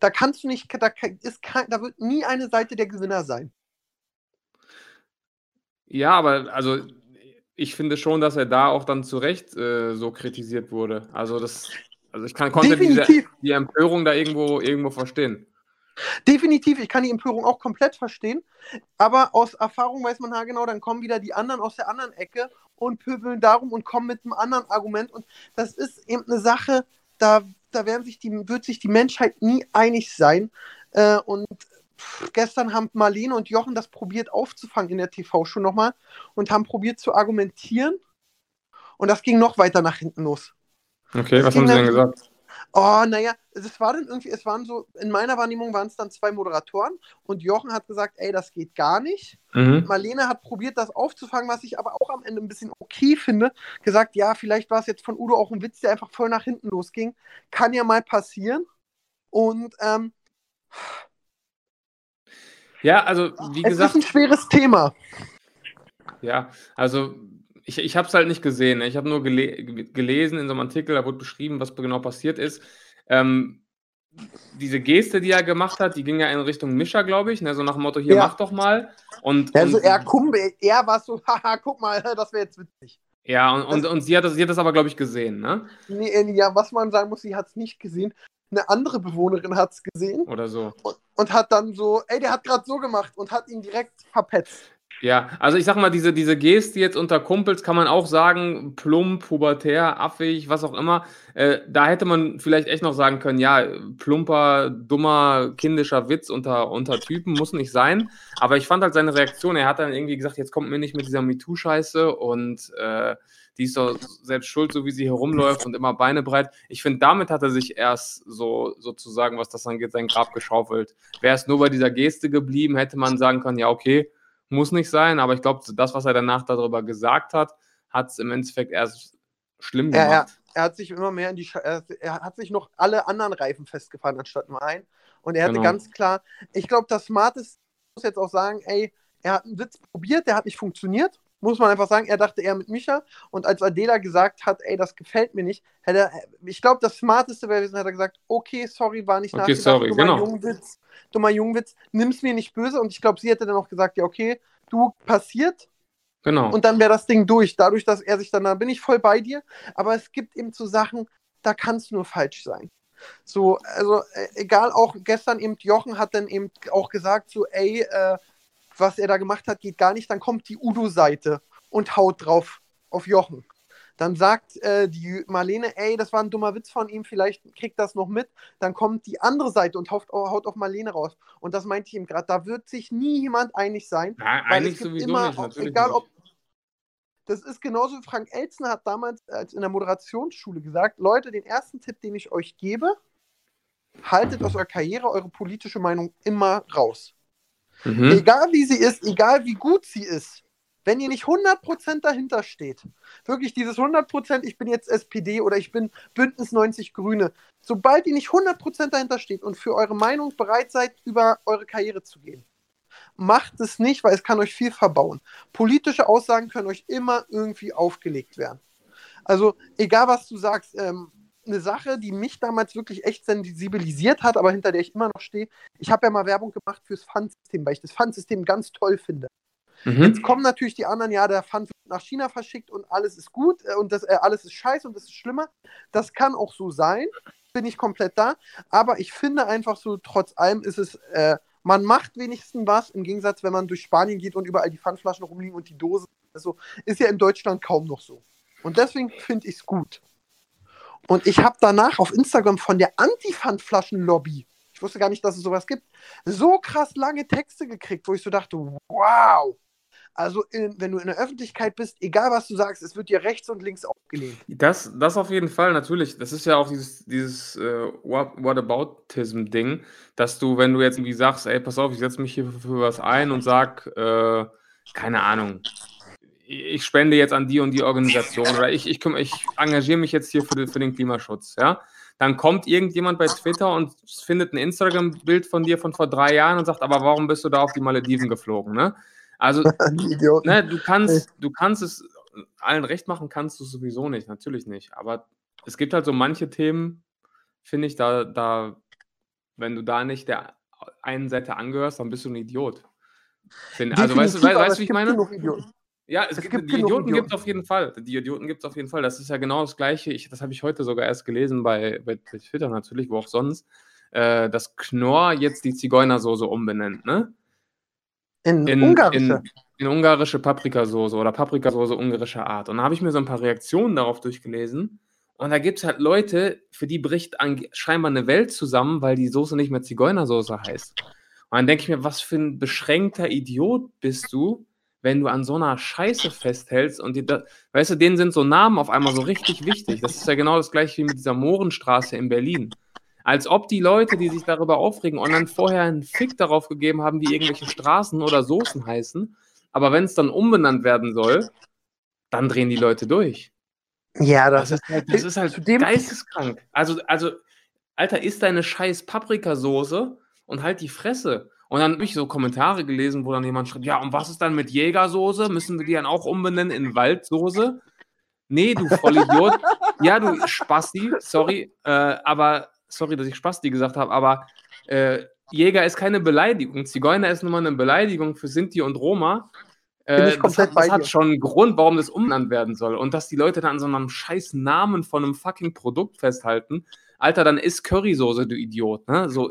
da kannst du nicht, da, ist, da wird nie eine Seite der Gewinner sein. Ja, aber also ich finde schon, dass er da auch dann zu Recht äh, so kritisiert wurde. Also das, also ich kann, konnte diese, die Empörung da irgendwo, irgendwo verstehen. Definitiv, ich kann die Empörung auch komplett verstehen, aber aus Erfahrung weiß man ja genau, dann kommen wieder die anderen aus der anderen Ecke und pöbeln darum und kommen mit einem anderen Argument und das ist eben eine Sache, da, da werden sich die, wird sich die Menschheit nie einig sein äh, und gestern haben Marlene und Jochen das probiert aufzufangen in der TV-Show nochmal und haben probiert zu argumentieren. Und das ging noch weiter nach hinten los. Okay, das was haben sie denn gesagt? Oh, naja, es war dann irgendwie, es waren so, in meiner Wahrnehmung waren es dann zwei Moderatoren und Jochen hat gesagt, ey, das geht gar nicht. Mhm. Marlene hat probiert, das aufzufangen, was ich aber auch am Ende ein bisschen okay finde. Gesagt, ja, vielleicht war es jetzt von Udo auch ein Witz, der einfach voll nach hinten losging. Kann ja mal passieren. Und ähm, ja, also wie es gesagt. Es ist ein schweres Thema. Ja, also ich, ich habe es halt nicht gesehen. Ne? Ich habe nur gele gelesen in so einem Artikel, da wurde beschrieben, was genau passiert ist. Ähm, diese Geste, die er gemacht hat, die ging ja in Richtung Mischa, glaube ich, ne? so nach dem Motto, hier ja. mach doch mal. Und, also und, er, er war so, haha, guck mal, das wäre jetzt witzig. Ja, und, und, und sie, hat das, sie hat das aber, glaube ich, gesehen, ne? Nee, ja, was man sagen muss, sie hat es nicht gesehen eine andere Bewohnerin hat es gesehen. Oder so. Und, und, hat dann so, ey, der hat gerade so gemacht und hat ihn direkt verpetzt. Ja, also ich sag mal, diese, diese Geste jetzt unter Kumpels kann man auch sagen, plump, pubertär, affig, was auch immer. Äh, da hätte man vielleicht echt noch sagen können, ja, plumper, dummer, kindischer Witz unter, unter Typen muss nicht sein. Aber ich fand halt seine Reaktion, er hat dann irgendwie gesagt, jetzt kommt mir nicht mit dieser MeToo-Scheiße und äh, die ist doch selbst schuld, so wie sie herumläuft und immer Beine breit. Ich finde, damit hat er sich erst so sozusagen, was das angeht, sein Grab geschaufelt. Wäre es nur bei dieser Geste geblieben, hätte man sagen können, ja, okay, muss nicht sein, aber ich glaube, das, was er danach darüber gesagt hat, hat es im Endeffekt erst schlimm gemacht. Er, er, hat sich immer mehr in die, Sch er, er, hat sich noch alle anderen Reifen festgefahren, anstatt nur einen. Und er hatte genau. ganz klar, ich glaube, das Smarteste muss jetzt auch sagen, ey, er hat einen Witz probiert, der hat nicht funktioniert muss man einfach sagen, er dachte eher mit Micha. Und als Adela gesagt hat, ey, das gefällt mir nicht, hätte er, ich glaube, das Smarteste wäre gewesen, hat er gesagt, okay, sorry, war nicht okay, nachgedacht, sorry, dummer genau. Jungwitz, dummer Jungwitz, nimm's mir nicht böse. Und ich glaube, sie hätte dann auch gesagt, ja, okay, du passiert. Genau. Und dann wäre das Ding durch. Dadurch, dass er sich dann, da bin ich voll bei dir. Aber es gibt eben so Sachen, da kann es nur falsch sein. So, also äh, egal, auch gestern eben Jochen hat dann eben auch gesagt, so, ey, äh, was er da gemacht hat, geht gar nicht. Dann kommt die Udo-Seite und haut drauf auf Jochen. Dann sagt äh, die Marlene, ey, das war ein dummer Witz von ihm, vielleicht kriegt das noch mit. Dann kommt die andere Seite und haut, haut auf Marlene raus. Und das meinte ich ihm gerade, da wird sich nie jemand einig sein. Nein, einig sowieso immer, nicht, natürlich egal, ob, das ist genauso, Frank Elzner hat damals als in der Moderationsschule gesagt, Leute, den ersten Tipp, den ich euch gebe, haltet aus eurer Karriere eure politische Meinung immer raus. Mhm. Egal wie sie ist, egal wie gut sie ist, wenn ihr nicht 100% dahinter steht, wirklich dieses 100%, ich bin jetzt SPD oder ich bin Bündnis 90 Grüne, sobald ihr nicht 100% dahinter steht und für eure Meinung bereit seid, über eure Karriere zu gehen, macht es nicht, weil es kann euch viel verbauen. Politische Aussagen können euch immer irgendwie aufgelegt werden. Also egal, was du sagst, ähm, eine Sache, die mich damals wirklich echt sensibilisiert hat, aber hinter der ich immer noch stehe. Ich habe ja mal Werbung gemacht fürs Pfandsystem, weil ich das Pfandsystem ganz toll finde. Mhm. Jetzt kommen natürlich die anderen, ja, der Pfand wird nach China verschickt und alles ist gut äh, und das, äh, alles ist scheiße und das ist schlimmer. Das kann auch so sein, bin ich komplett da. Aber ich finde einfach so, trotz allem ist es, äh, man macht wenigstens was, im Gegensatz, wenn man durch Spanien geht und überall die Pfandflaschen rumliegen und die Dosen. Also ist ja in Deutschland kaum noch so. Und deswegen finde ich es gut. Und ich habe danach auf Instagram von der Anti-Pfandflaschen-Lobby, ich wusste gar nicht, dass es sowas gibt, so krass lange Texte gekriegt, wo ich so dachte, wow. Also, in, wenn du in der Öffentlichkeit bist, egal was du sagst, es wird dir rechts und links aufgelehnt. Das, das auf jeden Fall, natürlich. Das ist ja auch dieses, dieses äh, Whataboutism-Ding, dass du, wenn du jetzt irgendwie sagst, ey, pass auf, ich setze mich hier für, für was ein und sag, äh, keine Ahnung, ich spende jetzt an die und die Organisation oder ich, ich, ich engagiere mich jetzt hier für, für den Klimaschutz, ja, dann kommt irgendjemand bei Twitter und findet ein Instagram-Bild von dir von vor drei Jahren und sagt, aber warum bist du da auf die Malediven geflogen, ne? Also, ne, du kannst, du kannst es allen recht machen, kannst du sowieso nicht, natürlich nicht. Aber es gibt halt so manche Themen, finde ich, da, da, wenn du da nicht der einen Seite angehörst, dann bist du ein Idiot. Find, also, weißt du, weißt, weißt, wie ich meine? Ja, es, es gibt, gibt, die Idioten, gibt es auf jeden Fall. Die Idioten gibt es auf jeden Fall. Das ist ja genau das Gleiche. Ich, das habe ich heute sogar erst gelesen bei, bei, bei Twitter natürlich, wo auch sonst, äh, dass Knorr jetzt die Zigeunersoße umbenennt, ne? In, in ungarische? In, in ungarische Paprikasoße oder Paprikasoße ungarischer Art. Und da habe ich mir so ein paar Reaktionen darauf durchgelesen. Und da gibt es halt Leute, für die bricht scheinbar eine Welt zusammen, weil die Soße nicht mehr Zigeunersoße heißt. Und dann denke ich mir, was für ein beschränkter Idiot bist du, wenn du an so einer Scheiße festhältst und die, da, weißt du, denen sind so Namen auf einmal so richtig wichtig. Das ist ja genau das gleiche wie mit dieser Mohrenstraße in Berlin. Als ob die Leute, die sich darüber aufregen, und dann vorher einen Fick darauf gegeben haben, wie irgendwelche Straßen oder Soßen heißen. Aber wenn es dann umbenannt werden soll, dann drehen die Leute durch. Ja, das, das ist halt, das ist halt geisteskrank. Also, also, Alter, isst deine scheiß Paprikasoße und halt die Fresse. Und dann habe ich so Kommentare gelesen, wo dann jemand schreibt, ja, und was ist dann mit Jägersoße? Müssen wir die dann auch umbenennen in Waldsoße? Nee, du Vollidiot. ja, du Spasti, sorry, äh, aber, sorry, dass ich Spasti gesagt habe, aber äh, Jäger ist keine Beleidigung. Zigeuner ist nun mal eine Beleidigung für Sinti und Roma. Äh, das, hat, das hat, schon einen Grund, warum das umbenannt werden soll. Und dass die Leute dann an so einem scheiß Namen von einem fucking Produkt festhalten. Alter, dann ist Currysoße, du Idiot. Ne? So,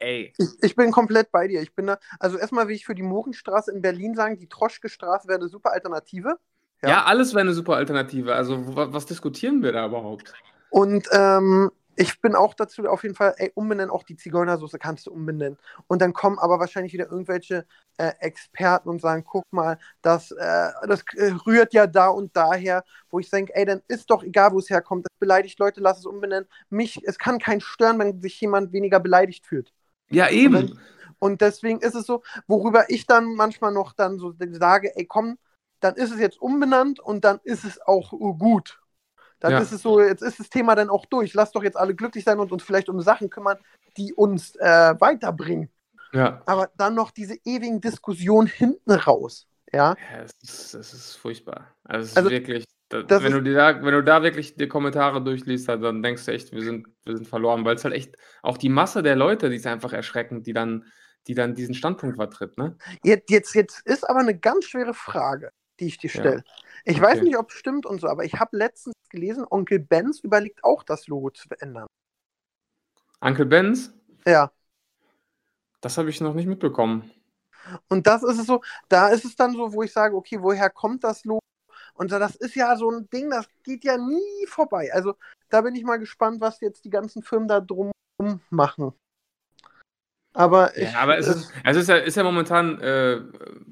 Ey. Ich, ich, bin komplett bei dir. Ich bin da, also erstmal will ich für die Mohrenstraße in Berlin sagen, die Troschke-Straße wäre eine super Alternative. Ja, ja alles wäre eine super Alternative. Also was, was diskutieren wir da überhaupt? Und ähm, ich bin auch dazu auf jeden Fall, ey, umbenennen, auch die Zigeunersoße kannst du umbenennen. Und dann kommen aber wahrscheinlich wieder irgendwelche äh, Experten und sagen, guck mal, das, äh, das äh, rührt ja da und daher, wo ich denke, ey, dann ist doch egal, wo es herkommt, das beleidigt Leute, lass es umbenennen. Mich, es kann keinen stören, wenn sich jemand weniger beleidigt fühlt. Ja, eben. Und deswegen ist es so, worüber ich dann manchmal noch dann so sage, ey, komm, dann ist es jetzt umbenannt und dann ist es auch gut. Dann ja. ist es so, jetzt ist das Thema dann auch durch. Lass doch jetzt alle glücklich sein und uns vielleicht um Sachen kümmern, die uns äh, weiterbringen. Ja. Aber dann noch diese ewigen Diskussionen hinten raus. Ja, ja es, ist, es ist furchtbar. Also, es ist also, wirklich, da, wenn, du da, wenn du da wirklich die Kommentare durchliest, dann denkst du echt, wir sind, wir sind verloren, weil es halt echt auch die Masse der Leute, die ist einfach erschreckend, die dann, die dann diesen Standpunkt vertritt. Ne? Jetzt, jetzt, jetzt ist aber eine ganz schwere Frage, die ich dir stelle. Ja. Ich okay. weiß nicht, ob es stimmt und so, aber ich habe letztens gelesen, Onkel Benz überlegt auch, das Logo zu verändern. Onkel Benz? Ja. Das habe ich noch nicht mitbekommen. Und das ist es so, da ist es dann so, wo ich sage, okay, woher kommt das Logo? Und das ist ja so ein Ding, das geht ja nie vorbei. Also da bin ich mal gespannt, was jetzt die ganzen Firmen da drum machen. Aber, ich, ja, aber es, ist, es ist, ja, ist ja momentan, äh,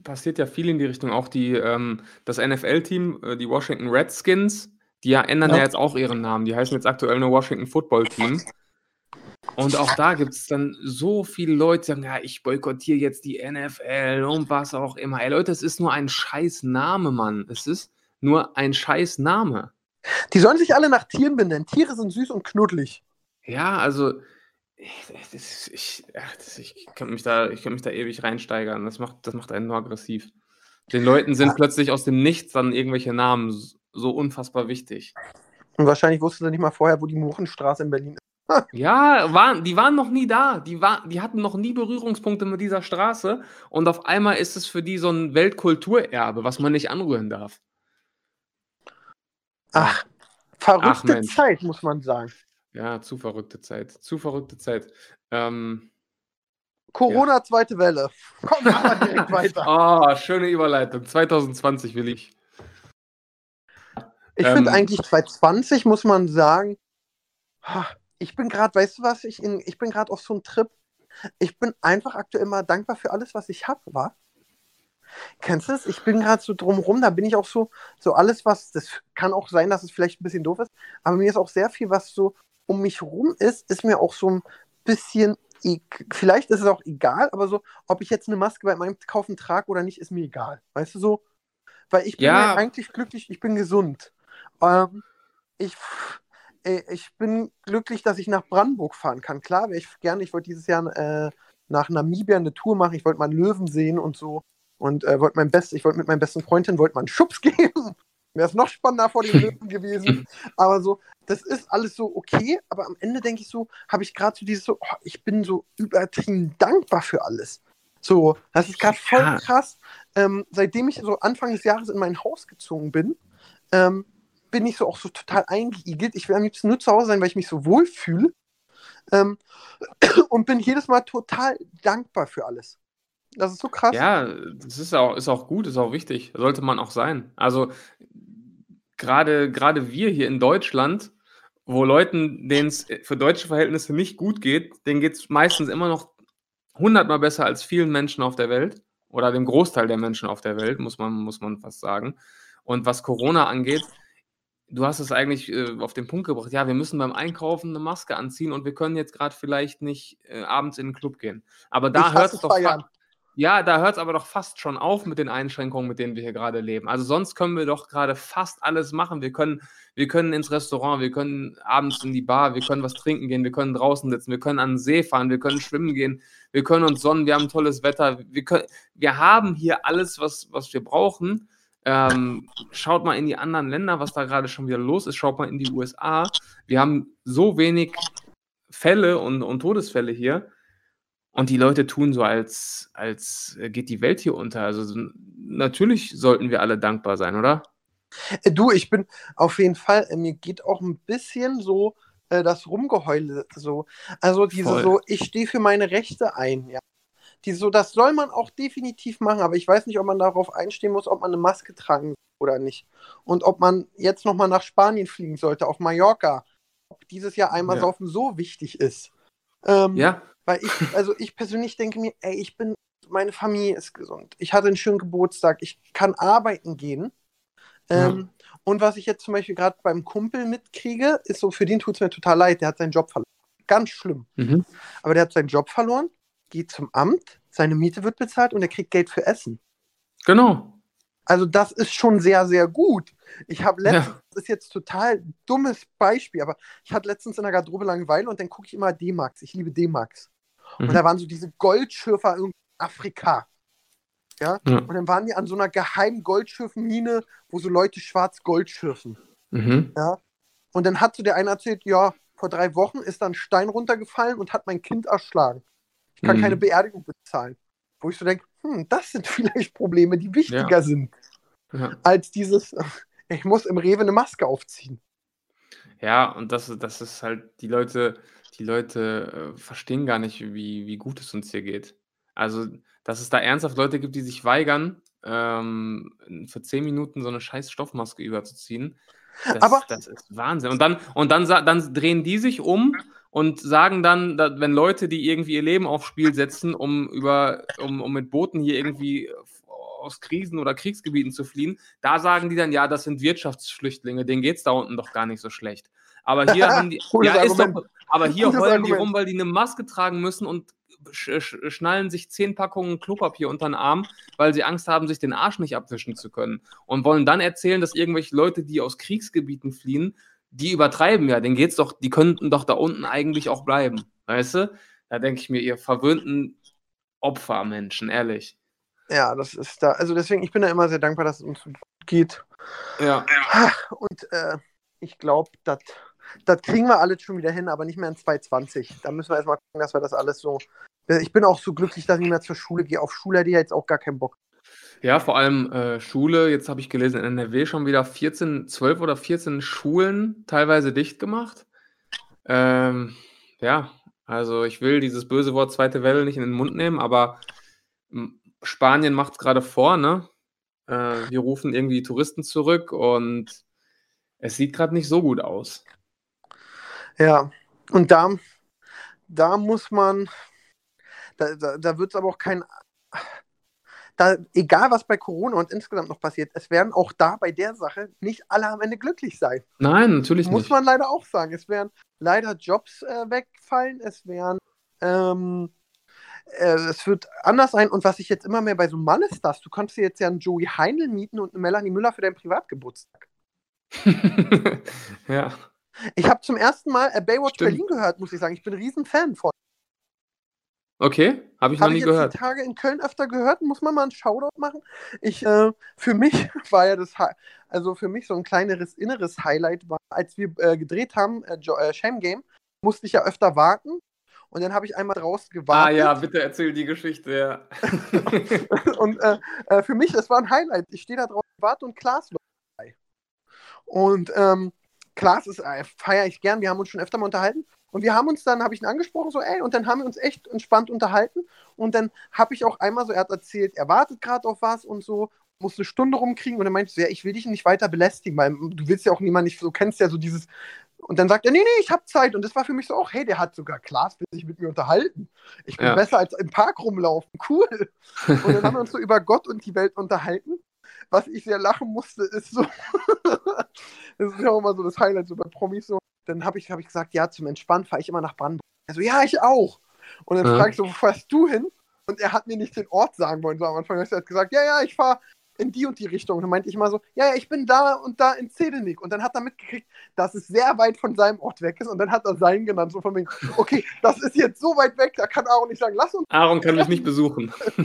passiert ja viel in die Richtung. Auch die, ähm, das NFL-Team, äh, die Washington Redskins, die ja ändern ja. ja. jetzt auch ihren Namen. Die heißen jetzt aktuell nur Washington Football Team. Und auch da gibt es dann so viele Leute, die sagen, ja, ich boykottiere jetzt die NFL und was auch immer. Ey Leute, es ist nur ein scheiß Name, Mann. Es ist, nur ein scheiß Name. Die sollen sich alle nach Tieren benennen. Tiere sind süß und knuddelig. Ja, also ich, ich, ich könnte mich, da, mich da ewig reinsteigern. Das macht, das macht einen nur aggressiv. Den Leuten sind ja. plötzlich aus dem Nichts dann irgendwelche Namen so unfassbar wichtig. Und wahrscheinlich wussten sie nicht mal vorher, wo die Muchenstraße in Berlin ist. ja, waren, die waren noch nie da. Die, war, die hatten noch nie Berührungspunkte mit dieser Straße. Und auf einmal ist es für die so ein Weltkulturerbe, was man nicht anrühren darf. Ach, verrückte Ach, Zeit, muss man sagen. Ja, zu verrückte Zeit. Zu verrückte Zeit. Ähm, Corona, ja. zweite Welle. Komm, machen wir direkt weiter. Oh, schöne Überleitung. 2020 will ich. Ich ähm, finde eigentlich 2020 muss man sagen, ich bin gerade, weißt du was, ich, in, ich bin gerade auf so einem Trip. Ich bin einfach aktuell mal dankbar für alles, was ich habe, war. Kennst du es? Ich bin gerade so drumherum, da bin ich auch so, so alles, was, das kann auch sein, dass es vielleicht ein bisschen doof ist, aber mir ist auch sehr viel, was so um mich rum ist, ist mir auch so ein bisschen, e vielleicht ist es auch egal, aber so, ob ich jetzt eine Maske bei meinem Kaufen trage oder nicht, ist mir egal. Weißt du so? Weil ich bin ja. eigentlich glücklich, ich bin gesund. Ähm, ich, äh, ich bin glücklich, dass ich nach Brandenburg fahren kann. Klar, wäre ich gerne, ich wollte dieses Jahr äh, nach Namibia eine Tour machen, ich wollte mal Löwen sehen und so und äh, wollte mein Best, ich wollte mit meinem besten Freundin wollte mal einen Schubs geben. Wäre es noch spannender vor den Löwen gewesen. Aber so, das ist alles so okay. Aber am Ende denke ich so, habe ich gerade so dieses so, oh, ich bin so übertrieben dankbar für alles. So, das ist gerade voll krass. Ähm, seitdem ich so Anfang des Jahres in mein Haus gezogen bin, ähm, bin ich so auch so total eingeigelt. Ich will am liebsten nur zu Hause sein, weil ich mich so wohl fühle. Ähm, und bin jedes Mal total dankbar für alles. Das ist so krass. Ja, das ist auch, ist auch gut, ist auch wichtig. Sollte man auch sein. Also gerade gerade wir hier in Deutschland, wo Leuten, denen es für deutsche Verhältnisse nicht gut geht, denen geht es meistens immer noch hundertmal besser als vielen Menschen auf der Welt oder dem Großteil der Menschen auf der Welt, muss man, muss man fast sagen. Und was Corona angeht, du hast es eigentlich äh, auf den Punkt gebracht. Ja, wir müssen beim Einkaufen eine Maske anziehen und wir können jetzt gerade vielleicht nicht äh, abends in den Club gehen. Aber da hört es doch. Ja, da hört es aber doch fast schon auf mit den Einschränkungen, mit denen wir hier gerade leben. Also sonst können wir doch gerade fast alles machen. Wir können, wir können ins Restaurant, wir können abends in die Bar, wir können was trinken gehen, wir können draußen sitzen, wir können an den See fahren, wir können schwimmen gehen, wir können uns sonnen, wir haben tolles Wetter. Wir, können, wir haben hier alles, was, was wir brauchen. Ähm, schaut mal in die anderen Länder, was da gerade schon wieder los ist. Schaut mal in die USA. Wir haben so wenig Fälle und, und Todesfälle hier. Und die Leute tun so, als, als geht die Welt hier unter. Also natürlich sollten wir alle dankbar sein, oder? Äh, du, ich bin auf jeden Fall, äh, mir geht auch ein bisschen so äh, das Rumgeheule so. Also diese Voll. so, ich stehe für meine Rechte ein, ja. Die so, das soll man auch definitiv machen, aber ich weiß nicht, ob man darauf einstehen muss, ob man eine Maske tragen oder nicht. Und ob man jetzt nochmal nach Spanien fliegen sollte, auf Mallorca. Ob dieses Jahr einmal ja. saufen so wichtig ist. Ähm, ja. Weil ich, also ich persönlich denke mir, ey, ich bin, meine Familie ist gesund. Ich hatte einen schönen Geburtstag, ich kann arbeiten gehen. Ähm, ja. Und was ich jetzt zum Beispiel gerade beim Kumpel mitkriege, ist so, für den tut es mir total leid, der hat seinen Job verloren. Ganz schlimm. Mhm. Aber der hat seinen Job verloren, geht zum Amt, seine Miete wird bezahlt und er kriegt Geld für Essen. Genau. Also das ist schon sehr, sehr gut. Ich habe letztens, ja. das ist jetzt total dummes Beispiel, aber ich hatte letztens in der Garderobe Langeweile und dann gucke ich immer D-Max. Ich liebe D-Max. Mhm. Und da waren so diese Goldschürfer in Afrika. Ja? ja? Und dann waren die an so einer geheimen Goldschiffmine, wo so Leute schwarz Gold schürfen. Mhm. Ja? Und dann hat so der eine erzählt, ja, vor drei Wochen ist da ein Stein runtergefallen und hat mein Kind erschlagen. Ich kann mhm. keine Beerdigung bezahlen. Wo ich so denke, hm, das sind vielleicht Probleme, die wichtiger ja. sind, ja. als dieses, ich muss im Rewe eine Maske aufziehen. Ja, und das, das ist halt, die Leute, die Leute äh, verstehen gar nicht, wie, wie gut es uns hier geht. Also, dass es da ernsthaft Leute gibt, die sich weigern, ähm, für zehn Minuten so eine scheiß Stoffmaske überzuziehen. Das, Aber das ist Wahnsinn. Und dann, und dann, dann drehen die sich um und sagen dann, wenn Leute, die irgendwie ihr Leben aufs Spiel setzen, um über, um, um mit Booten hier irgendwie aus Krisen oder Kriegsgebieten zu fliehen, da sagen die dann, ja, das sind Wirtschaftsflüchtlinge, denen geht es da unten doch gar nicht so schlecht. Aber hier haben die, ja, ist doch, aber hier heulen Argument. die rum, weil die eine Maske tragen müssen und sch schnallen sich zehn Packungen Klopapier unter den Arm, weil sie Angst haben, sich den Arsch nicht abwischen zu können. Und wollen dann erzählen, dass irgendwelche Leute, die aus Kriegsgebieten fliehen, die übertreiben ja, denen geht's doch, die könnten doch da unten eigentlich auch bleiben. Weißt du? Da denke ich mir, ihr verwöhnten Opfermenschen, ehrlich. Ja, das ist da. Also deswegen, ich bin da immer sehr dankbar, dass es uns gut geht. Ja. Und äh, ich glaube, das kriegen wir alles schon wieder hin, aber nicht mehr in 2020. Da müssen wir erstmal gucken, dass wir das alles so. Ich bin auch so glücklich, dass ich nicht mehr zur Schule gehe. Auf Schule hätte ich jetzt auch gar keinen Bock. Ja, vor allem äh, Schule, jetzt habe ich gelesen, in NRW schon wieder 14, 12 oder 14 Schulen teilweise dicht gemacht. Ähm, ja, also ich will dieses böse Wort zweite Welle nicht in den Mund nehmen, aber Spanien macht es gerade vor, ne? Äh, wir rufen irgendwie Touristen zurück und es sieht gerade nicht so gut aus. Ja, und da, da muss man, da, da, da wird es aber auch kein da, egal was bei Corona und insgesamt noch passiert, es werden auch da bei der Sache nicht alle am Ende glücklich sein. Nein, natürlich Muss nicht. Muss man leider auch sagen. Es werden leider Jobs äh, wegfallen, es werden, ähm, äh, es wird anders sein. Und was ich jetzt immer mehr bei so Mannes du kannst dir jetzt ja einen Joey Heinl mieten und eine Melanie Müller für deinen Privatgeburtstag. ja. Ich habe zum ersten Mal äh, Baywatch Stimmt. Berlin gehört, muss ich sagen. Ich bin ein Riesenfan von. Okay, habe ich hab noch nie ich gehört. Die Tage in Köln öfter gehört, muss man mal einen Shoutout machen. Ich, äh, für mich war ja das, also für mich so ein kleineres inneres Highlight war, als wir äh, gedreht haben, äh, äh, Shame Game, musste ich ja öfter warten. Und dann habe ich einmal draußen gewartet. Ah ja, bitte erzähl die Geschichte, ja. und äh, äh, für mich, das war ein Highlight. Ich stehe da draußen, warte und Klaas läuft vorbei. Und ähm, Klaas ist, äh, feiere ich gern, wir haben uns schon öfter mal unterhalten. Und wir haben uns dann, habe ich ihn angesprochen, so, ey, und dann haben wir uns echt entspannt unterhalten. Und dann habe ich auch einmal so, er hat erzählt, er wartet gerade auf was und so, muss eine Stunde rumkriegen. Und er meinte so, ja, ich will dich nicht weiter belästigen, weil du willst ja auch niemanden so kennst ja so dieses, und dann sagt er, nee, nee, ich habe Zeit. Und das war für mich so auch, hey, der hat sogar Klaas will sich mit mir unterhalten. Ich bin ja. besser als im Park rumlaufen. Cool. Und dann haben wir uns so über Gott und die Welt unterhalten. Was ich sehr lachen musste, ist so, das ist ja auch immer so das Highlight so bei Promis so. Dann habe ich, hab ich gesagt, ja, zum Entspannen fahre ich immer nach Brandenburg. Also ja, ich auch. Und dann ja. frage ich so, wo fährst du hin? Und er hat mir nicht den Ort sagen wollen. So am Anfang hat er gesagt, ja, ja, ich fahre in die und die Richtung. Und dann meinte ich mal so, ja, ja, ich bin da und da in Zedenik. Und dann hat er mitgekriegt, dass es sehr weit von seinem Ort weg ist. Und dann hat er seinen genannt, so von mir, okay, das ist jetzt so weit weg, da kann Aaron nicht sagen, lass uns. Aaron kann mich nicht besuchen.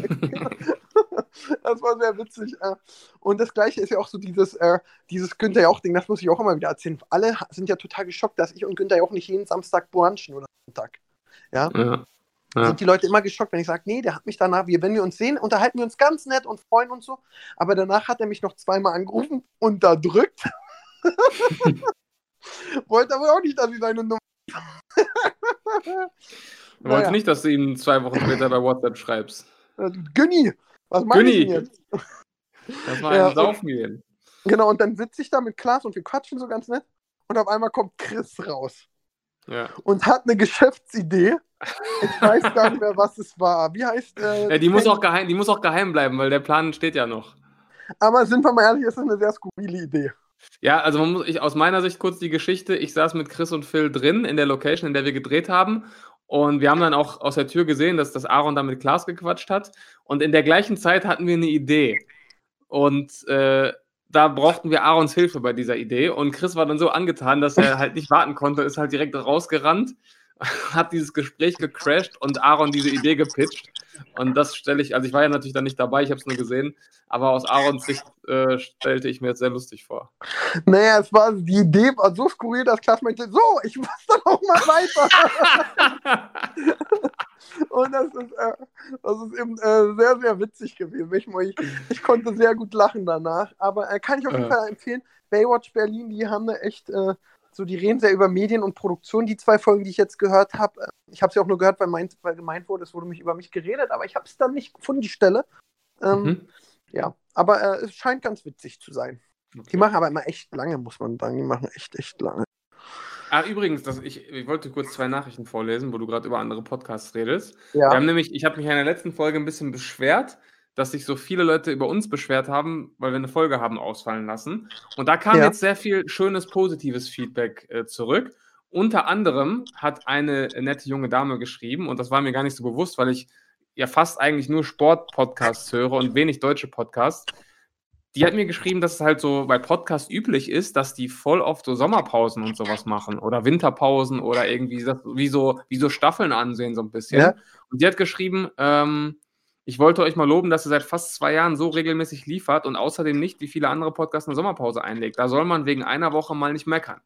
das war sehr witzig. Und das Gleiche ist ja auch so dieses, äh, dieses Günther Jauch-Ding, das muss ich auch immer wieder erzählen. Alle sind ja total geschockt, dass ich und Günther Jauch nicht jeden Samstag brunchen oder Sonntag. Ja. ja. Ja. Sind die Leute immer geschockt, wenn ich sage, nee, der hat mich danach, wir, wenn wir uns sehen, unterhalten wir uns ganz nett und freuen uns so. Aber danach hat er mich noch zweimal angerufen, unterdrückt. Wollte aber auch nicht, dass ich seine Nummer. Du naja. nicht, dass du ihm zwei Wochen später bei WhatsApp schreibst. Günni, was meinst du jetzt? War ein ja, Saufen gehen. Genau, und dann sitze ich da mit Klaas und wir quatschen so ganz nett. Und auf einmal kommt Chris raus. Ja. Und hat eine Geschäftsidee ich weiß gar nicht mehr, was es war. Wie heißt äh, ja, die, muss auch geheim, die muss auch geheim bleiben, weil der Plan steht ja noch. Aber sind wir mal ehrlich, ist das eine sehr skurrile Idee. Ja, also man muss, ich, aus meiner Sicht kurz die Geschichte. Ich saß mit Chris und Phil drin in der Location, in der wir gedreht haben. Und wir haben dann auch aus der Tür gesehen, dass das Aaron da mit Klaas gequatscht hat. Und in der gleichen Zeit hatten wir eine Idee. Und äh, da brauchten wir Aarons Hilfe bei dieser Idee. Und Chris war dann so angetan, dass er halt nicht warten konnte, ist halt direkt rausgerannt hat dieses Gespräch gecrashed und Aaron diese Idee gepitcht. Und das stelle ich, also ich war ja natürlich dann nicht dabei, ich habe es nur gesehen, aber aus Aarons Sicht äh, stellte ich mir jetzt sehr lustig vor. Naja, es war, die Idee war so skurril, dass Klaas meinte, so, ich muss dann auch mal weiter. und das ist, äh, das ist eben äh, sehr, sehr witzig gewesen. Ich, ich, ich, konnte sehr gut lachen danach, aber äh, kann ich auf jeden Fall empfehlen, Baywatch Berlin, die haben eine echt äh, so, die reden sehr über Medien und Produktion, die zwei Folgen, die ich jetzt gehört habe. Ich habe sie auch nur gehört, weil, meint, weil gemeint wurde, es wurde mich über mich geredet, aber ich habe es dann nicht gefunden, die Stelle. Ähm, mhm. Ja, aber äh, es scheint ganz witzig zu sein. Okay. Die machen aber immer echt lange, muss man sagen. Die machen echt, echt lange. Ah, übrigens, das, ich, ich wollte kurz zwei Nachrichten vorlesen, wo du gerade über andere Podcasts redest. Ja. Wir haben nämlich, ich habe mich in der letzten Folge ein bisschen beschwert, dass sich so viele Leute über uns beschwert haben, weil wir eine Folge haben ausfallen lassen. Und da kam ja. jetzt sehr viel schönes, positives Feedback äh, zurück. Unter anderem hat eine nette junge Dame geschrieben, und das war mir gar nicht so bewusst, weil ich ja fast eigentlich nur Sport-Podcasts höre und wenig deutsche Podcasts. Die hat mir geschrieben, dass es halt so bei Podcasts üblich ist, dass die voll oft so Sommerpausen und sowas machen oder Winterpausen oder irgendwie wie so, wie so Staffeln ansehen, so ein bisschen. Ja. Und die hat geschrieben, ähm, ich wollte euch mal loben, dass ihr seit fast zwei Jahren so regelmäßig liefert und außerdem nicht, wie viele andere Podcasts eine Sommerpause einlegt. Da soll man wegen einer Woche mal nicht meckern.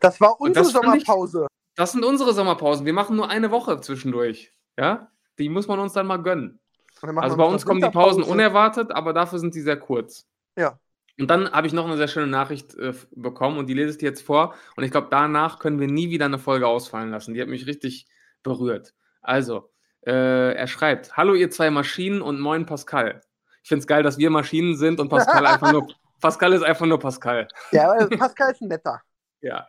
Das war unsere das Sommerpause. Ich, das sind unsere Sommerpausen. Wir machen nur eine Woche zwischendurch. Ja, die muss man uns dann mal gönnen. Also bei uns kommen die Pausen unerwartet, aber dafür sind sie sehr kurz. Ja. Und dann habe ich noch eine sehr schöne Nachricht äh, bekommen und die lese ich dir jetzt vor. Und ich glaube, danach können wir nie wieder eine Folge ausfallen lassen. Die hat mich richtig berührt. Also, äh, er schreibt: Hallo, ihr zwei Maschinen und moin Pascal. Ich finde es geil, dass wir Maschinen sind und Pascal einfach nur. Pascal ist einfach nur Pascal. Ja, Pascal ist ein netter. Ja.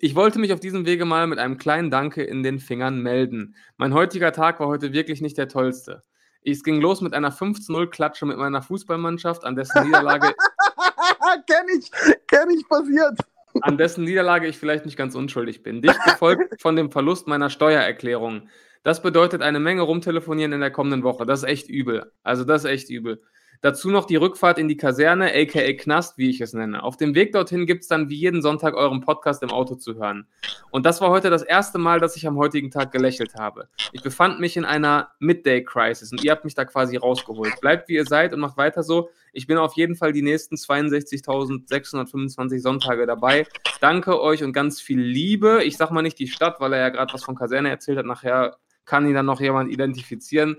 Ich wollte mich auf diesem Wege mal mit einem kleinen Danke in den Fingern melden. Mein heutiger Tag war heute wirklich nicht der tollste. Es ging los mit einer 15-0-Klatsche mit meiner Fußballmannschaft, an dessen Niederlage. kenn ich, kenn ich passiert. An dessen Niederlage ich vielleicht nicht ganz unschuldig bin. Dicht gefolgt von dem Verlust meiner Steuererklärung. Das bedeutet eine Menge rumtelefonieren in der kommenden Woche. Das ist echt übel. Also das ist echt übel. Dazu noch die Rückfahrt in die Kaserne, aka Knast, wie ich es nenne. Auf dem Weg dorthin gibt es dann wie jeden Sonntag euren Podcast im Auto zu hören. Und das war heute das erste Mal, dass ich am heutigen Tag gelächelt habe. Ich befand mich in einer Midday-Crisis und ihr habt mich da quasi rausgeholt. Bleibt wie ihr seid und macht weiter so. Ich bin auf jeden Fall die nächsten 62.625 Sonntage dabei. Danke euch und ganz viel Liebe. Ich sag mal nicht die Stadt, weil er ja gerade was von Kaserne erzählt hat. Nachher kann ihn dann noch jemand identifizieren.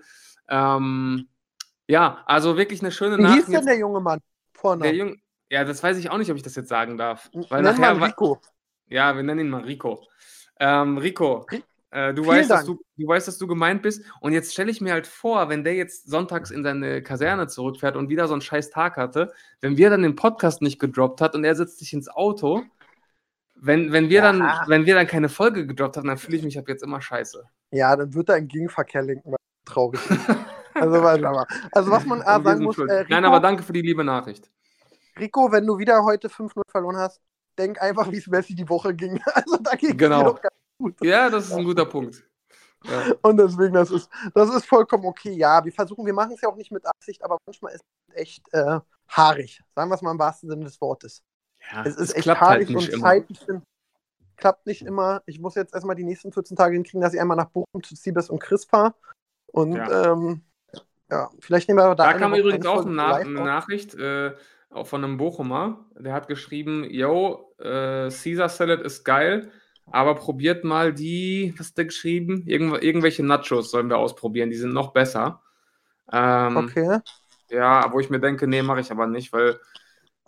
Ähm, ja, also wirklich eine schöne Nachricht. Wie hieß denn der junge Mann? Vorne. Der Jung, ja, das weiß ich auch nicht, ob ich das jetzt sagen darf. Weil Nenn nachher, Rico. Ja, wir nennen ihn mal Rico. Ähm, Rico, äh, du, weißt, dass du, du weißt, dass du gemeint bist. Und jetzt stelle ich mir halt vor, wenn der jetzt sonntags in seine Kaserne zurückfährt und wieder so einen scheiß Tag hatte, wenn wir dann den Podcast nicht gedroppt hat und er setzt sich ins Auto, wenn, wenn, wir, ja. dann, wenn wir dann keine Folge gedroppt haben, dann fühle ich mich ab jetzt immer scheiße. Ja, dann wird er in Gegenverkehr lenken, weil traurig ist. Also, also was man äh, sagen muss. Äh, Rico, Nein, aber danke für die liebe Nachricht. Rico, wenn du wieder heute 5-0 verloren hast, denk einfach, wie es Messi die Woche ging. Also da ging genau. doch ganz gut. Ja, das ist ein guter Punkt. Ja. Und deswegen, das ist, das ist vollkommen okay. Ja, wir versuchen, wir machen es ja auch nicht mit Absicht, aber manchmal ist es echt äh, haarig. Sagen wir es mal im wahrsten Sinne des Wortes. Ja, es ist es echt halt haarig halt und Zeiten finden. Klappt nicht immer. Ich muss jetzt erstmal die nächsten 14 Tage hinkriegen, dass ich einmal nach Bochum zu Siebes und Chris fahre. Und ja. Ähm, ja, vielleicht nehmen wir aber da. Da kam übrigens auch eine, Na eine Nachricht äh, von einem Bochumer. Der hat geschrieben: Yo, äh, Caesar Salad ist geil, aber probiert mal die, was hat der geschrieben? Irgendw irgendwelche Nachos sollen wir ausprobieren, die sind noch besser. Ähm, okay. Ja, wo ich mir denke, nee, mache ich aber nicht, weil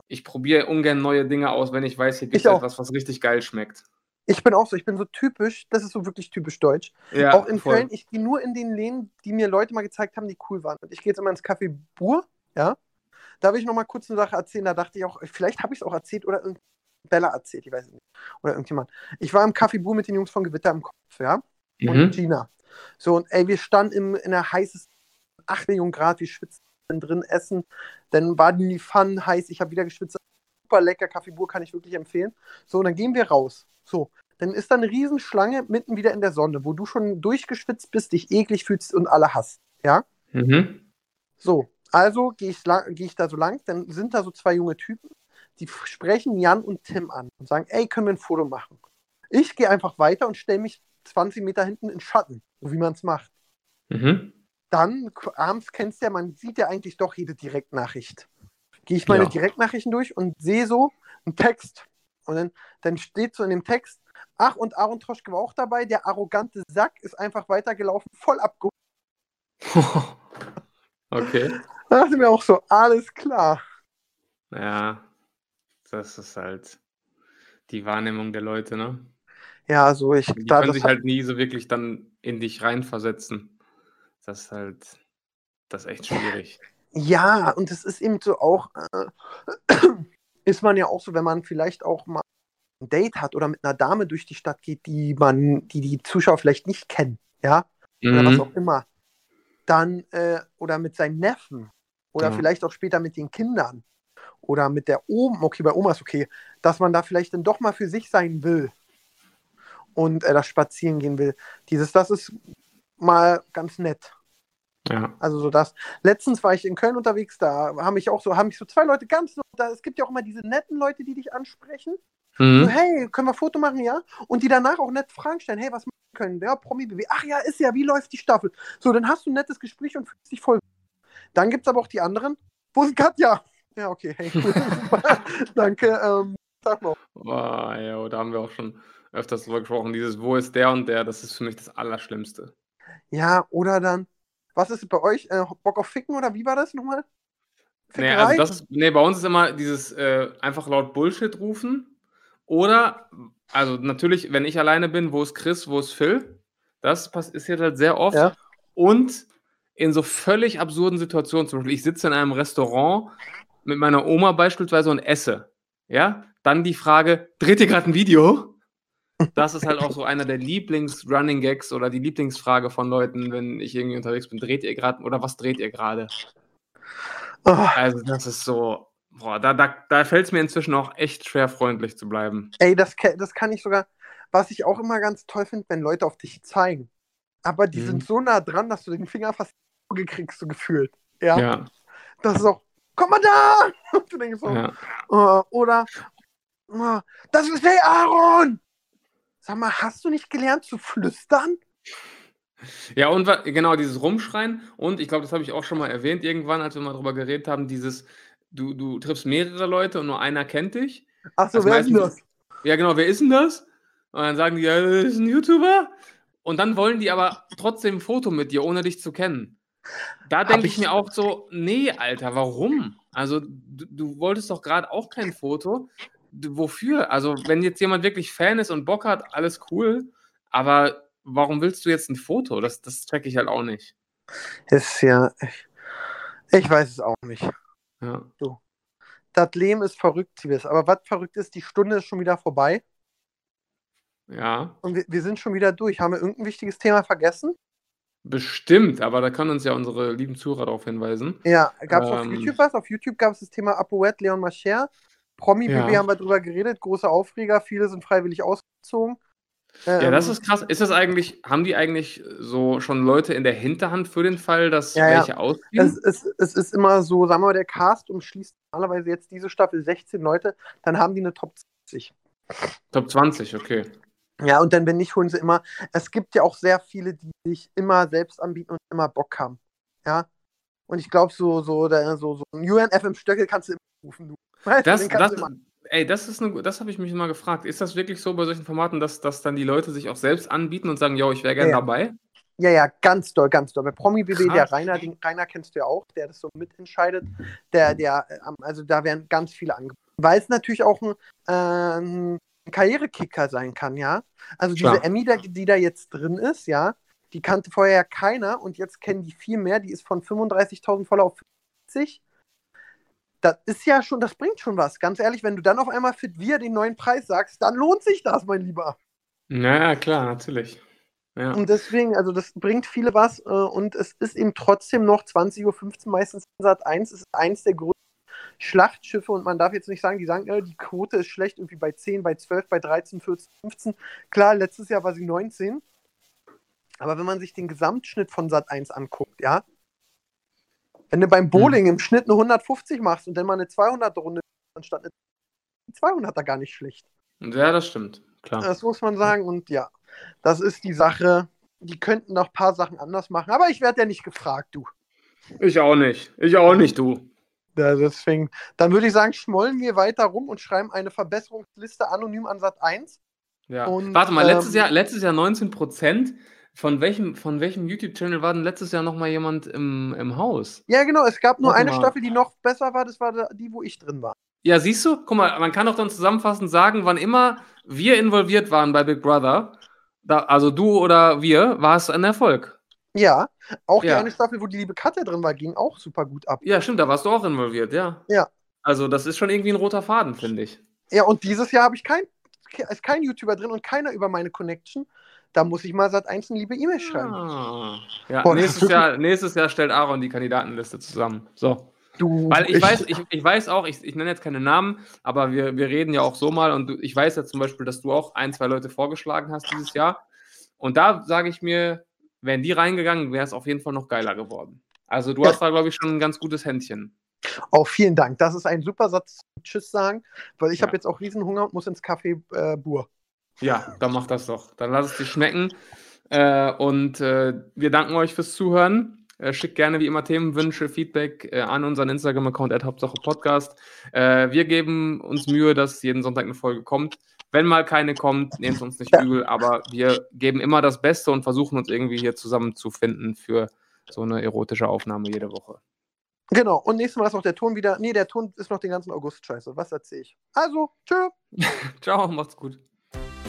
ich probiere ungern neue Dinge aus, wenn ich weiß, hier gibt es etwas, was richtig geil schmeckt. Ich bin auch so, ich bin so typisch, das ist so wirklich typisch deutsch. Ja, auch in voll. Köln, ich gehe nur in den Läden, die mir Leute mal gezeigt haben, die cool waren. Und ich gehe jetzt immer ins Café Bur, ja. Da will ich noch mal kurz eine Sache erzählen, da dachte ich auch, vielleicht habe ich es auch erzählt oder Bella erzählt, ich weiß nicht. Oder irgendjemand. Ich war im Café Bur mit den Jungs von Gewitter im Kopf, ja. Und mhm. Gina. So, und ey, wir standen im, in der heißesten 8 Millionen Grad, wir schwitzen drin, essen. Dann war die Pfannen heiß, ich habe wieder geschwitzt. Super lecker, Café Bur kann ich wirklich empfehlen. So, und dann gehen wir raus. So, dann ist da eine Riesenschlange mitten wieder in der Sonne, wo du schon durchgeschwitzt bist, dich eklig fühlst und alle hast. Ja? Mhm. So, also gehe ich, geh ich da so lang, dann sind da so zwei junge Typen, die sprechen Jan und Tim an und sagen, ey, können wir ein Foto machen? Ich gehe einfach weiter und stelle mich 20 Meter hinten in Schatten, so wie man es macht. Mhm. Dann, abends kennst du ja, man sieht ja eigentlich doch jede Direktnachricht. Gehe ich meine ja. Direktnachrichten durch und sehe so einen Text und dann, dann steht so in dem Text, ach, und Aaron Troschke war auch dabei, der arrogante Sack ist einfach weitergelaufen, voll abgeholt. okay. Da dachte mir auch so, alles klar. Ja, das ist halt die Wahrnehmung der Leute, ne? Ja, so ich. Die da, können sich halt nie so wirklich dann in dich reinversetzen. Das ist halt, das ist echt schwierig. Ja, und es ist eben so auch, äh, ist man ja auch so, wenn man vielleicht auch mal ein Date hat oder mit einer Dame durch die Stadt geht, die man, die die Zuschauer vielleicht nicht kennen, ja, mhm. oder was mhm. auch immer, dann, äh, oder mit seinen Neffen oder ja. vielleicht auch später mit den Kindern oder mit der Oma, okay, bei Oma ist okay, dass man da vielleicht dann doch mal für sich sein will und äh, das spazieren gehen will. Dieses, das ist mal ganz nett. Ja. Also so das. Letztens war ich in Köln unterwegs, da haben mich auch so, haben mich so zwei Leute ganz, da, es gibt ja auch immer diese netten Leute, die dich ansprechen. Mhm. So, hey, können wir ein Foto machen, ja? Und die danach auch nett Fragen stellen, hey, was machen können? Ja, Promi-BW. Ach ja, ist ja, wie läuft die Staffel? So, dann hast du ein nettes Gespräch und fühlst dich voll. Dann gibt es aber auch die anderen. Wo ist Katja? Ja, okay, hey. Danke, ähm, sag mal. Wow, ja, da haben wir auch schon öfters drüber gesprochen. Dieses Wo ist der und der, das ist für mich das Allerschlimmste. Ja, oder dann, was ist bei euch? Äh, Bock auf Ficken oder wie war das nochmal? Nee, also das ist, nee, bei uns ist immer dieses äh, einfach laut Bullshit rufen oder, also natürlich, wenn ich alleine bin, wo ist Chris, wo ist Phil? Das passiert halt sehr oft. Ja. Und in so völlig absurden Situationen. Zum Beispiel, ich sitze in einem Restaurant mit meiner Oma beispielsweise und esse. Ja, dann die Frage: Dreht ihr gerade ein Video? Das ist halt auch so einer der Lieblings-Running Gags oder die Lieblingsfrage von Leuten, wenn ich irgendwie unterwegs bin. Dreht ihr gerade oder was dreht ihr gerade? Oh. Also, das ist so, Boah, da, da, da fällt es mir inzwischen auch echt schwer, freundlich zu bleiben. Ey, das, das kann ich sogar, was ich auch immer ganz toll finde, wenn Leute auf dich zeigen. Aber die mhm. sind so nah dran, dass du den Finger fast gekriegst, so gefühlt. Ja. ja. Das ist auch, komm mal da! Und du denkst so, Ja. äh, oder, äh, das ist der Aaron! Sag mal, hast du nicht gelernt zu flüstern? Ja, und genau, dieses Rumschreien. Und ich glaube, das habe ich auch schon mal erwähnt, irgendwann, als wir mal drüber geredet haben, dieses, du, du triffst mehrere Leute und nur einer kennt dich. Ach so, Also wer ist denn das? Ja, genau, wer ist denn das? Und dann sagen die, ja, das ist ein YouTuber. Und dann wollen die aber trotzdem ein Foto mit dir, ohne dich zu kennen. Da denke ich ich- mir auch so, nee, Alter, warum? Also, du, du wolltest doch gerade auch kein Foto. Wofür? Also, wenn jetzt jemand wirklich Fan ist und Bock hat, alles cool. Aber warum willst du jetzt ein Foto? Das, das check ich halt auch nicht. Ist ja, ich, ich weiß es auch nicht. Ja. Das Leben ist verrückt, Siebes. Aber was verrückt ist, die Stunde ist schon wieder vorbei Ja, und wir, wir sind schon wieder durch. Haben wir irgendein wichtiges Thema vergessen? bestimmt, aber da können uns ja unsere lieben Zuhörer darauf hinweisen. Ja, gab es auf Ähm. YouTube was? Auf YouTube gab es das Thema Apoet, Leon Mascher. Promi BB Ja. haben wir drüber geredet, große Aufreger, viele sind freiwillig ausgezogen. Ja, das Ähm, ist krass. Ist das eigentlich, haben die eigentlich so schon Leute in der Hinterhand für den Fall, dass Ja, ja. welche ausziehen? es, es, es ist immer so, sagen wir mal, der Cast umschließt normalerweise jetzt diese Staffel 16 Leute, dann haben die eine Top 20. Top 20, okay. Ja, und dann, wenn nicht, holen sie immer. Es gibt ja auch sehr viele, die sich immer selbst anbieten und immer Bock haben. Ja. Und ich glaube, so, so, so, so ein UNF im Stöckel kannst du immer rufen, du. Weißt Das, das, immer. ey, das ist eine, das habe ich mich mal gefragt. Ist das wirklich so bei solchen Formaten, dass, dass dann die Leute sich auch selbst anbieten und sagen, yo, ich wäre gerne Ja, ja. dabei? Ja, ja, ganz doll, ganz doll. Bei Promi BB, der. Rainer, den Rainer kennst du ja auch, der das so mitentscheidet. Der, der, äh, also da werden ganz viele angeboten. Weil es natürlich auch ein, ähm, Karrierekicker sein kann, ja. Also diese Klar. Emmy, die da jetzt drin ist, ja, die kannte vorher ja keiner und jetzt kennen die viel mehr. Die ist von 35.000 Follower auf 50. Das ist ja schon, das bringt schon was. Ganz ehrlich, wenn du dann auf einmal für wir den neuen Preis sagst, dann lohnt sich das, mein Lieber. Ja, klar, natürlich. Ja. Und deswegen, also das bringt viele was äh, und es ist eben trotzdem noch 20.15 Uhr meistens Sat 1. Es ist eins der größten Schlachtschiffe und man darf jetzt nicht sagen, die sagen, äh, die Quote ist schlecht, irgendwie bei 10, bei 12, bei 13, 14, 15. Klar, letztes Jahr war sie 19. Aber wenn man sich den Gesamtschnitt von Sat 1 anguckt, ja, wenn du beim Bowling im Schnitt eine 150 machst und dann mal eine 200 Runde anstatt eine 200er gar nicht schlecht. ja, das stimmt. Klar. Das muss man sagen. Und ja, das ist die Sache. Die könnten noch ein paar Sachen anders machen. Aber ich werde ja nicht gefragt, du. Ich auch nicht. Ich auch nicht, du. Ja, deswegen. Dann würde ich sagen, schmollen wir weiter rum und schreiben eine Verbesserungsliste anonym an Sat 1. Ja. Und, Warte mal, letztes, ähm, Jahr, letztes Jahr 19 Prozent. Von welchem, von welchem YouTube-Channel war denn letztes Jahr noch mal jemand im, im Haus? Ja, genau. Es gab nur Warte eine mal. Staffel, die noch besser war. Das war die, wo ich drin war. Ja, siehst du? Guck mal, man kann doch dann zusammenfassend sagen, wann immer wir involviert waren bei Big Brother, da, also du oder wir, war es ein Erfolg. Ja, auch die Ja. eine Staffel, wo die liebe Katja drin war, ging auch super gut ab. Ja, stimmt, da warst du auch involviert, ja. Ja. Also, das ist schon irgendwie ein roter Faden, finde ich. Ja, und dieses Jahr habe ich kein, ist kein YouTuber drin und keiner über meine Connection. Da muss ich mal Sat 1 eine liebe E-Mail schreiben. Ah. Ja, Boah, nächstes, Jahr, nächstes Jahr stellt Aaron die Kandidatenliste zusammen. So. Du, Weil ich, weiß, ich, ich weiß auch, ich, ich nenne jetzt keine Namen, aber wir, wir reden ja auch so mal und du, ich weiß ja zum Beispiel, dass du auch ein, zwei Leute vorgeschlagen hast dieses Jahr. Und da sage ich mir, wären die reingegangen, wäre es auf jeden Fall noch geiler geworden. Also du Ja. hast da, glaube ich, schon ein ganz gutes Händchen. Oh, vielen Dank. Das ist ein super Satz. Tschüss sagen, weil ich Ja. habe jetzt auch Riesenhunger und muss ins Café äh, Bur. Ja, dann mach das doch. Dann lass es dir schmecken. Äh, und äh, wir danken euch fürs Zuhören. Äh, schickt gerne wie immer Themenwünsche, Feedback äh, an unseren Instagram-Account Hauptsache Podcast. Äh, wir geben uns Mühe, dass jeden Sonntag eine Folge kommt. Wenn mal keine kommt, nehmt es uns nicht übel, aber wir geben immer das Beste und versuchen uns irgendwie hier zusammenzufinden für so eine erotische Aufnahme jede Woche. Genau. Und nächstes Mal ist noch der Ton wieder. Nee, der Ton ist noch den ganzen August scheiße. Was erzähle ich? Also, tschö. Ciao, macht's gut.